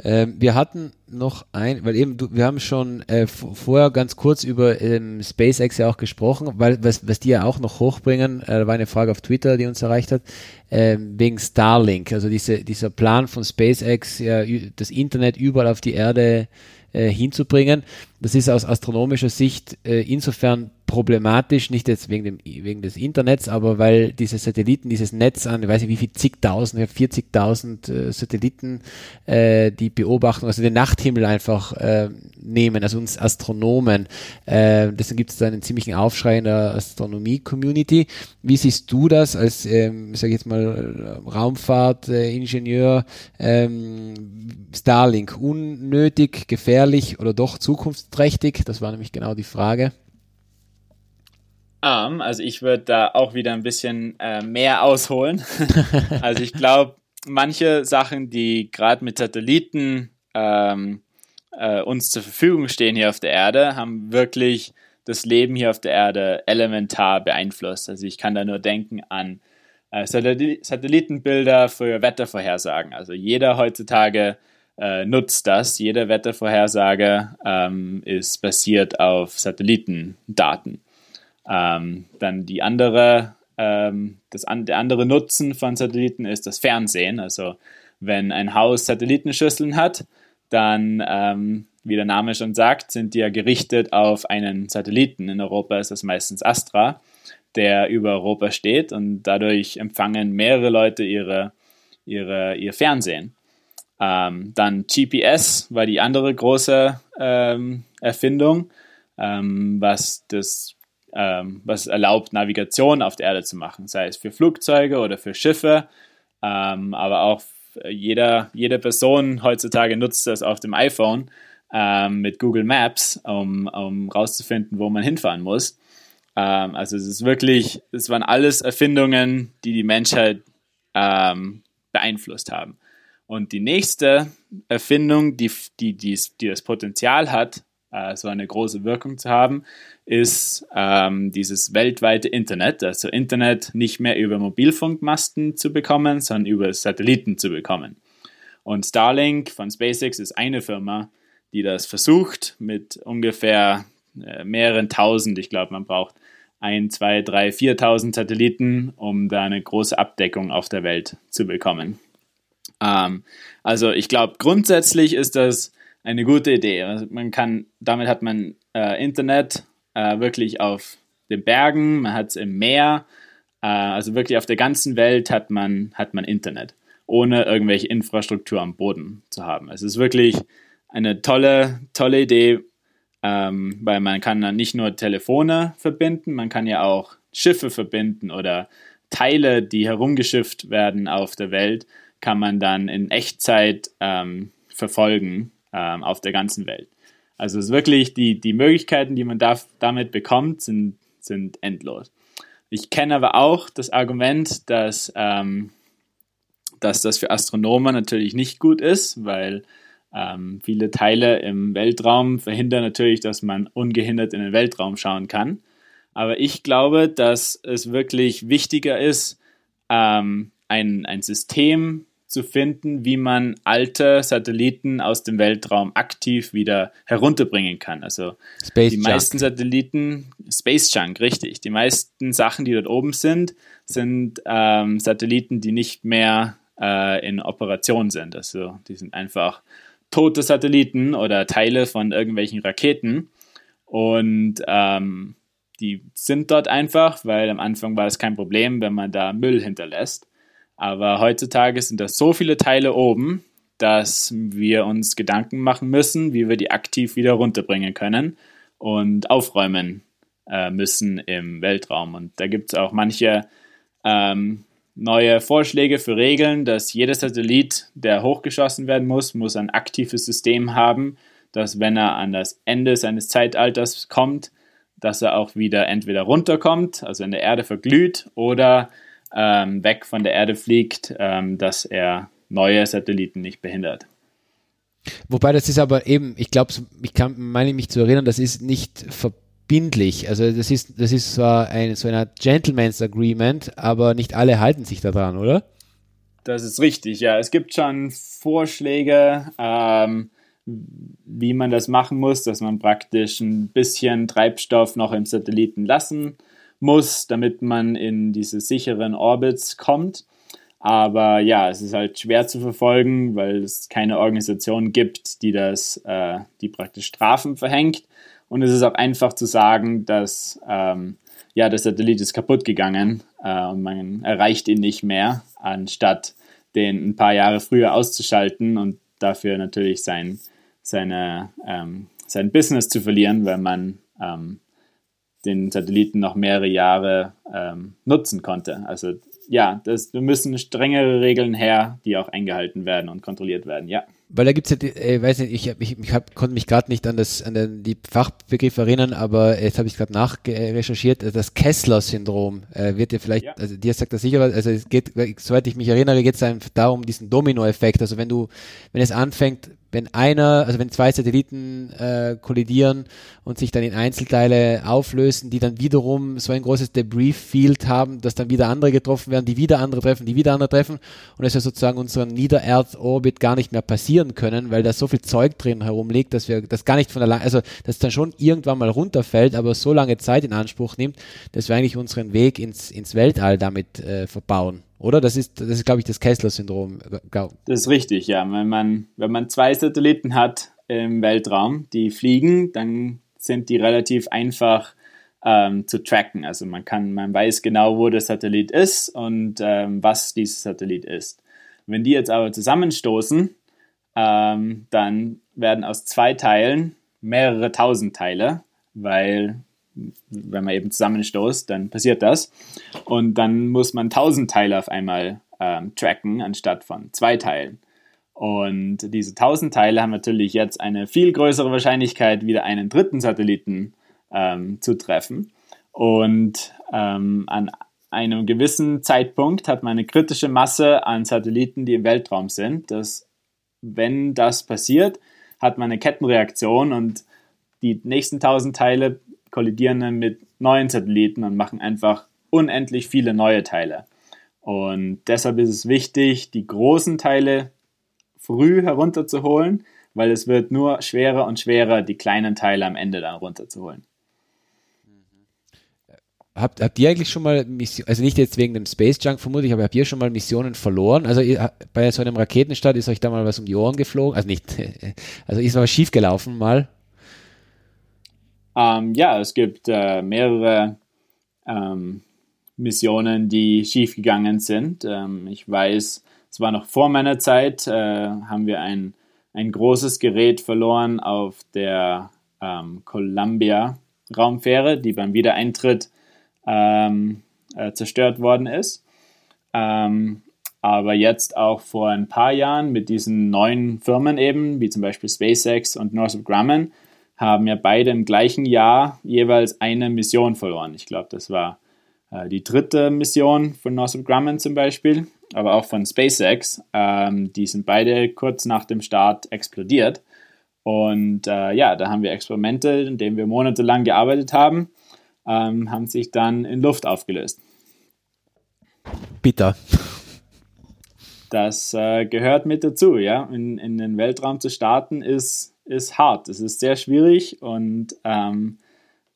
Ähm, wir hatten noch ein, weil eben, du, wir haben schon äh, vorher ganz kurz über ähm, SpaceX ja auch gesprochen, weil was, was die ja auch noch hochbringen, äh, war eine Frage auf Twitter, die uns erreicht hat, äh, wegen Starlink, also diese, dieser Plan von SpaceX, ja, das Internet überall auf die Erde äh, hinzubringen. Das ist aus astronomischer Sicht äh, insofern problematisch, nicht jetzt wegen, dem, wegen des Internets, aber weil diese Satelliten, dieses Netz an, ich weiß nicht wie viel, zigtausend, 40.000 äh, Satelliten, äh, die beobachten, also den Nachthimmel einfach äh, nehmen, also uns Astronomen. Äh, deswegen gibt es da einen ziemlichen Aufschrei in der Astronomie-Community. Wie siehst du das als, ähm, sage ich jetzt mal, Raumfahrtingenieur, äh, ähm, Starlink, unnötig, gefährlich oder doch zukunftsträchtig? Das war nämlich genau die Frage. Um, also ich würde da auch wieder ein bisschen äh, mehr ausholen. <laughs> also ich glaube, manche Sachen, die gerade mit Satelliten ähm, äh, uns zur Verfügung stehen hier auf der Erde, haben wirklich das Leben hier auf der Erde elementar beeinflusst. Also ich kann da nur denken an äh, Satellitenbilder für Wettervorhersagen. Also jeder heutzutage äh, nutzt das. Jede Wettervorhersage ähm, ist basiert auf Satellitendaten. Ähm, dann die andere, ähm, das an, der andere Nutzen von Satelliten ist das Fernsehen. Also wenn ein Haus Satellitenschüsseln hat, dann, ähm, wie der Name schon sagt, sind die ja gerichtet auf einen Satelliten. In Europa ist das meistens Astra, der über Europa steht und dadurch empfangen mehrere Leute ihre, ihre, ihr Fernsehen. Ähm, dann GPS war die andere große ähm, Erfindung, ähm, was das ähm, was erlaubt, Navigation auf der Erde zu machen, sei es für Flugzeuge oder für Schiffe, ähm, aber auch jeder, jede Person heutzutage nutzt das auf dem iPhone ähm, mit Google Maps, um, um rauszufinden, wo man hinfahren muss. Ähm, also es ist wirklich, es waren alles Erfindungen, die die Menschheit ähm, beeinflusst haben. Und die nächste Erfindung, die, die, die, die das Potenzial hat, äh, so eine große Wirkung zu haben, ist ähm, dieses weltweite Internet. Also Internet nicht mehr über Mobilfunkmasten zu bekommen, sondern über Satelliten zu bekommen. Und Starlink von SpaceX ist eine Firma, die das versucht mit ungefähr äh, mehreren tausend. Ich glaube, man braucht ein, zwei, drei, viertausend Satelliten, um da eine große Abdeckung auf der Welt zu bekommen. Ähm, also ich glaube, grundsätzlich ist das eine gute Idee. Also man kann, damit hat man äh, Internet äh, wirklich auf den Bergen, man hat es im Meer, äh, also wirklich auf der ganzen Welt hat man, hat man Internet, ohne irgendwelche Infrastruktur am Boden zu haben. Es ist wirklich eine tolle, tolle Idee, ähm, weil man kann dann nicht nur Telefone verbinden, man kann ja auch Schiffe verbinden oder Teile, die herumgeschifft werden auf der Welt, kann man dann in Echtzeit ähm, verfolgen ähm, auf der ganzen Welt. Also es ist wirklich, die, die Möglichkeiten, die man da, damit bekommt, sind, sind endlos. Ich kenne aber auch das Argument, dass, ähm, dass das für Astronomen natürlich nicht gut ist, weil ähm, viele Teile im Weltraum verhindern natürlich, dass man ungehindert in den Weltraum schauen kann. Aber ich glaube, dass es wirklich wichtiger ist, ähm, ein, ein System zu finden, wie man alte Satelliten aus dem Weltraum aktiv wieder herunterbringen kann. Also Space die Junk. meisten Satelliten, Space Junk, richtig. Die meisten Sachen, die dort oben sind, sind ähm, Satelliten, die nicht mehr äh, in Operation sind. Also die sind einfach tote Satelliten oder Teile von irgendwelchen Raketen. Und ähm, die sind dort einfach, weil am Anfang war es kein Problem, wenn man da Müll hinterlässt. Aber heutzutage sind da so viele Teile oben, dass wir uns Gedanken machen müssen, wie wir die aktiv wieder runterbringen können und aufräumen äh, müssen im Weltraum. Und da gibt es auch manche ähm, neue Vorschläge für Regeln, dass jeder Satellit, der hochgeschossen werden muss, muss ein aktives System haben, dass wenn er an das Ende seines Zeitalters kommt, dass er auch wieder entweder runterkommt, also in der Erde verglüht, oder ähm, weg von der Erde fliegt, ähm, dass er neue Satelliten nicht behindert. Wobei das ist aber eben, ich glaube, ich kann meine mich zu erinnern, das ist nicht verbindlich. Also das ist, das ist zwar ein so ein Gentleman's Agreement, aber nicht alle halten sich daran, oder? Das ist richtig, ja. Es gibt schon Vorschläge, ähm, wie man das machen muss, dass man praktisch ein bisschen Treibstoff noch im Satelliten lassen muss, damit man in diese sicheren Orbits kommt. Aber ja, es ist halt schwer zu verfolgen, weil es keine Organisation gibt, die das, äh, die praktisch Strafen verhängt. Und es ist auch einfach zu sagen, dass ähm, ja, der Satellit ist kaputt gegangen äh, und man erreicht ihn nicht mehr, anstatt den ein paar Jahre früher auszuschalten und dafür natürlich sein, seine, ähm, sein Business zu verlieren, weil man ähm, den Satelliten noch mehrere Jahre ähm, nutzen konnte. Also ja, das, da müssen strengere Regeln her, die auch eingehalten werden und kontrolliert werden, ja. Weil da gibt es ja, äh, weiß nicht, ich, ich, ich hab, konnte mich gerade nicht an, das, an den, die Fachbegriffe erinnern, aber jetzt habe ich gerade nachrecherchiert, das Kessler-Syndrom äh, wird ja vielleicht, ja. also dir sagt das sicher, also es geht, soweit ich mich erinnere, geht es einfach darum, diesen Domino-Effekt, also wenn du, wenn es anfängt, wenn einer, also wenn zwei Satelliten äh, kollidieren und sich dann in Einzelteile auflösen, die dann wiederum so ein großes Debris-Field haben, dass dann wieder andere getroffen werden, die wieder andere treffen, die wieder andere treffen und es ja sozusagen unseren Niedererdorbit gar nicht mehr passieren können, weil da so viel Zeug drin herumliegt, dass wir das gar nicht von allein, also dass dann schon irgendwann mal runterfällt, aber so lange Zeit in Anspruch nimmt, dass wir eigentlich unseren Weg ins, ins Weltall damit äh, verbauen. Oder? Das ist, das ist glaube ich, das Kessler-Syndrom. Das ist richtig, ja. Wenn man, wenn man zwei Satelliten hat im Weltraum, die fliegen, dann sind die relativ einfach ähm, zu tracken. Also man kann, man weiß genau, wo der Satellit ist und ähm, was dieser Satellit ist. Wenn die jetzt aber zusammenstoßen, ähm, dann werden aus zwei Teilen mehrere tausend Teile, weil wenn man eben zusammenstoßt, dann passiert das. Und dann muss man tausend Teile auf einmal ähm, tracken, anstatt von zwei Teilen. Und diese tausend Teile haben natürlich jetzt eine viel größere Wahrscheinlichkeit, wieder einen dritten Satelliten ähm, zu treffen. Und ähm, an einem gewissen Zeitpunkt hat man eine kritische Masse an Satelliten, die im Weltraum sind. Dass, wenn das passiert, hat man eine Kettenreaktion und die nächsten 1000 Teile kollidieren dann mit neuen Satelliten und machen einfach unendlich viele neue Teile. Und deshalb ist es wichtig, die großen Teile früh herunterzuholen, weil es wird nur schwerer und schwerer, die kleinen Teile am Ende dann runterzuholen. Habt, habt ihr eigentlich schon mal, Mission, also nicht jetzt wegen dem Space Junk vermutlich, aber habt ihr schon mal Missionen verloren? Also bei so einem Raketenstart ist euch da mal was um die Ohren geflogen? Also nicht, <laughs> also ist was schiefgelaufen mal? Ähm, ja, es gibt äh, mehrere ähm, Missionen, die schiefgegangen sind. Ähm, ich weiß, es war noch vor meiner Zeit, äh, haben wir ein, ein großes Gerät verloren auf der ähm, Columbia Raumfähre, die beim Wiedereintritt ähm, äh, zerstört worden ist. Ähm, aber jetzt auch vor ein paar Jahren mit diesen neuen Firmen eben, wie zum Beispiel SpaceX und Northrop Grumman, haben ja beide im gleichen Jahr jeweils eine Mission verloren. Ich glaube, das war äh, die dritte Mission von Northrop Grumman zum Beispiel, aber auch von SpaceX. Ähm, die sind beide kurz nach dem Start explodiert. Und äh, ja, da haben wir Experimente, in denen wir monatelang gearbeitet haben, ähm, haben sich dann in Luft aufgelöst. Bitter. Das äh, gehört mit dazu, ja. In, in den Weltraum zu starten ist, ist hart. Es ist sehr schwierig und ähm,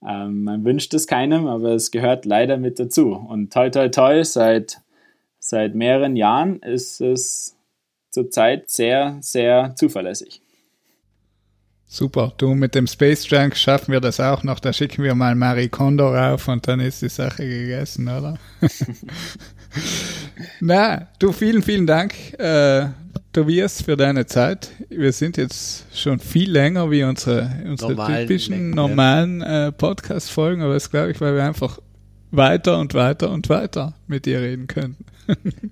ähm, man wünscht es keinem, aber es gehört leider mit dazu. Und toi toi toi, seit, seit mehreren Jahren ist es zurzeit sehr, sehr zuverlässig. Super, du mit dem Space Junk schaffen wir das auch noch. Da schicken wir mal Marie Kondo rauf und dann ist die Sache gegessen, oder? <laughs> Na, du, vielen, vielen Dank, äh, Tobias, für deine Zeit. Wir sind jetzt schon viel länger wie unsere, unsere normalen typischen normalen äh, Podcast-Folgen, aber das glaube ich, weil wir einfach weiter und weiter und weiter mit dir reden könnten.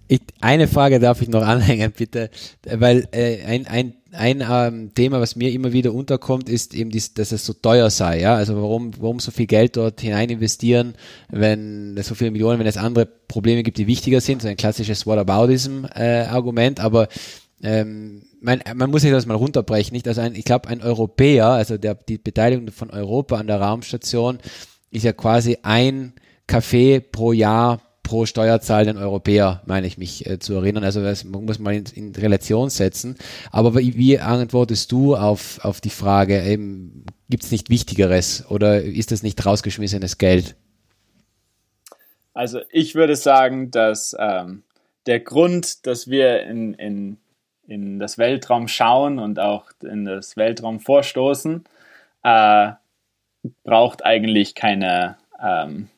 ich, eine Frage darf ich noch anhängen, bitte, weil äh, ein, ein ein ähm, Thema, was mir immer wieder unterkommt, ist eben, dies, dass es so teuer sei. Ja? Also warum, warum so viel Geld dort hinein investieren, wenn so viele Millionen, wenn es andere Probleme gibt, die wichtiger sind, so ein klassisches Whataboutism-Argument, äh, aber ähm, man, man muss sich das mal runterbrechen, nicht? Also ein, ich glaube, ein Europäer, also der, die Beteiligung von Europa an der Raumstation ist ja quasi ein Kaffee pro Jahr pro steuerzahlenden Europäer, meine ich mich äh, zu erinnern. Also das muss man in, in Relation setzen. Aber wie, antwortest du auf, auf die Frage, gibt es nicht Wichtigeres oder ist das nicht rausgeschmissenes Geld? Also ich würde sagen, dass ähm, der Grund, dass wir in, in, in das Weltraum schauen und auch in das Weltraum vorstoßen, äh, braucht eigentlich keine, ähm,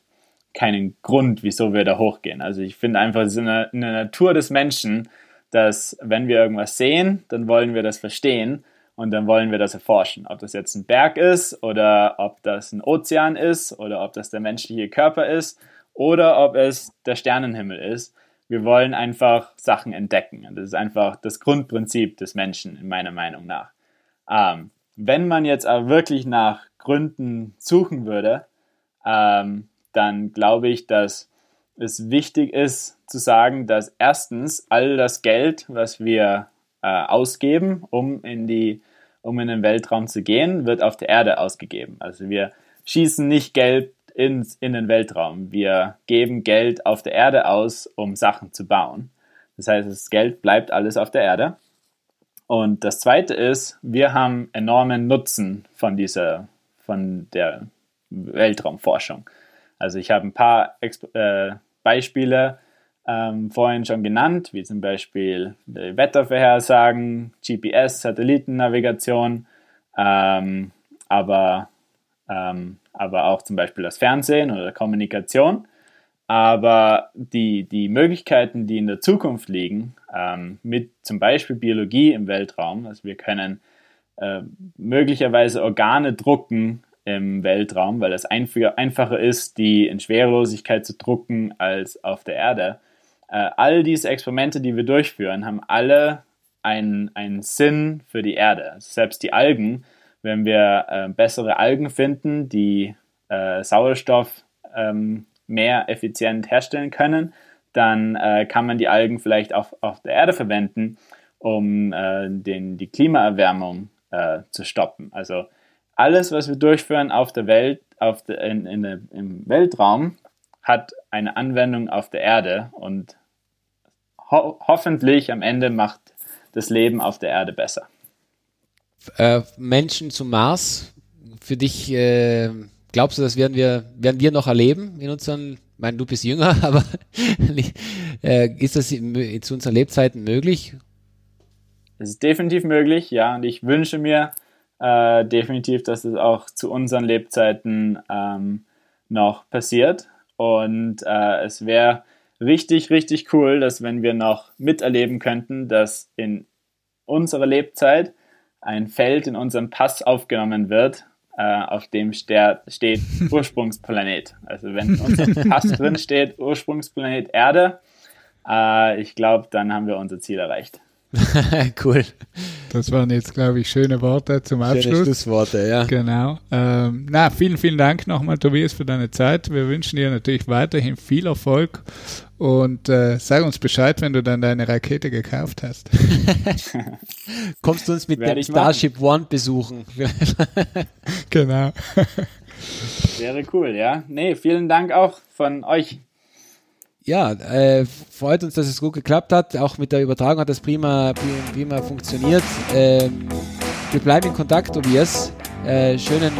keinen Grund, wieso wir da hochgehen. Also ich finde einfach, es ist in der, in der Natur des Menschen, dass wenn wir irgendwas sehen, dann wollen wir das verstehen und dann wollen wir das erforschen. Ob das jetzt ein Berg ist oder ob das ein Ozean ist oder ob das der menschliche Körper ist oder ob es der Sternenhimmel ist. Wir wollen einfach Sachen entdecken. Und das ist einfach das Grundprinzip des Menschen, in meiner Meinung nach. Ähm, wenn man jetzt aber wirklich nach Gründen suchen würde, ähm, dann glaube ich, dass es wichtig ist zu sagen, dass erstens all das Geld, was wir äh, ausgeben, um in, die, um in den Weltraum zu gehen, wird auf der Erde ausgegeben. Also wir schießen nicht Geld ins, in den Weltraum. Wir geben Geld auf der Erde aus, um Sachen zu bauen. Das heißt, das Geld bleibt alles auf der Erde. Und das Zweite ist, wir haben enormen Nutzen von dieser, von der Weltraumforschung. Also ich habe ein paar Exp äh, Beispiele ähm, vorhin schon genannt, wie zum Beispiel Wettervorhersagen, GPS, Satellitennavigation, ähm, aber, ähm, aber auch zum Beispiel das Fernsehen oder Kommunikation. Aber die, die Möglichkeiten, die in der Zukunft liegen, ähm, mit zum Beispiel Biologie im Weltraum, also wir können äh, möglicherweise Organe drucken im Weltraum, weil es einfacher ist, die in Schwerelosigkeit zu drucken als auf der Erde. Äh, all diese Experimente, die wir durchführen, haben alle einen, einen Sinn für die Erde. Selbst die Algen, wenn wir äh, bessere Algen finden, die äh, Sauerstoff ähm, mehr effizient herstellen können, dann äh, kann man die Algen vielleicht auch auf der Erde verwenden, um äh, den, die Klimaerwärmung äh, zu stoppen. Also alles, was wir durchführen auf der Welt, auf der, in, in der, im Weltraum, hat eine Anwendung auf der Erde und ho hoffentlich am Ende macht das Leben auf der Erde besser. Äh, Menschen zum Mars, für dich, äh, glaubst du, das werden wir, werden wir noch erleben in unseren, ich meine, du bist jünger, <laughs> aber äh, ist das zu unseren Lebzeiten möglich? Es ist definitiv möglich, ja, und ich wünsche mir äh, definitiv, dass es auch zu unseren Lebzeiten ähm, noch passiert. Und äh, es wäre richtig, richtig cool, dass wenn wir noch miterleben könnten, dass in unserer Lebzeit ein Feld in unserem Pass aufgenommen wird, äh, auf dem steht <laughs> Ursprungsplanet. Also wenn in unserem Pass drin steht Ursprungsplanet Erde, äh, ich glaube, dann haben wir unser Ziel erreicht. <laughs> cool. Das waren jetzt, glaube ich, schöne Worte zum Abschluss. Schöne Schlussworte, ja. Genau. Ähm, na, vielen, vielen Dank nochmal, Tobias, für deine Zeit. Wir wünschen dir natürlich weiterhin viel Erfolg und äh, sag uns Bescheid, wenn du dann deine Rakete gekauft hast. <laughs> Kommst du uns mit dem Starship. One besuchen? <laughs> genau. Wäre cool, ja. Nee, vielen Dank auch von euch ja, äh, freut uns, dass es gut geklappt hat. Auch mit der Übertragung hat das prima, prima, prima funktioniert. Ähm, wir bleiben in Kontakt, Tobias. Äh, schönen,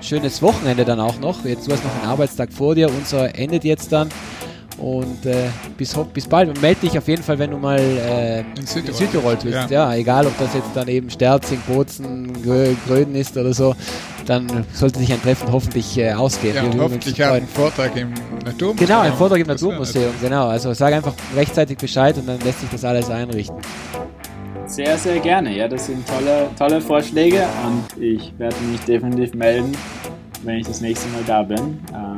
schönes Wochenende dann auch noch. Jetzt du hast noch einen Arbeitstag vor dir. Unser endet jetzt dann. Und äh, bis, bis bald. Meld dich auf jeden Fall, wenn du mal äh, in Südtirol, in Südtirol bist. Ja. ja. egal ob das jetzt dann eben Sterzing, Bozen, Gröden ist oder so, dann sollte sich ein Treffen hoffentlich äh, ausgehen. Ja, und hoffentlich auch ein Vortrag im Naturmuseum. Genau, ein Vortrag im Naturmuseum, genau. Also sag einfach rechtzeitig Bescheid und dann lässt sich das alles einrichten. Sehr, sehr gerne. Ja, das sind tolle, tolle Vorschläge und ich werde mich definitiv melden, wenn ich das nächste Mal da bin. Ähm,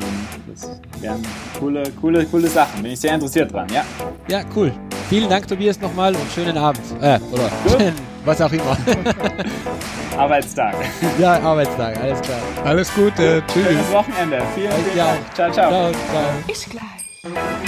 das wären coole, coole, coole Sachen. Bin ich sehr interessiert dran, ja. Ja, cool. Vielen Dank, Tobias, nochmal und schönen Abend. Äh, oder <laughs> schönen, was auch immer. <laughs> Arbeitstag. <laughs> Ja, Arbeitstag, alles klar. Alles Gute, tschüss. Schönes Wochenende. Vielen, vielen Dank. Ciao, ciao. Ciao, ciao. Bis gleich.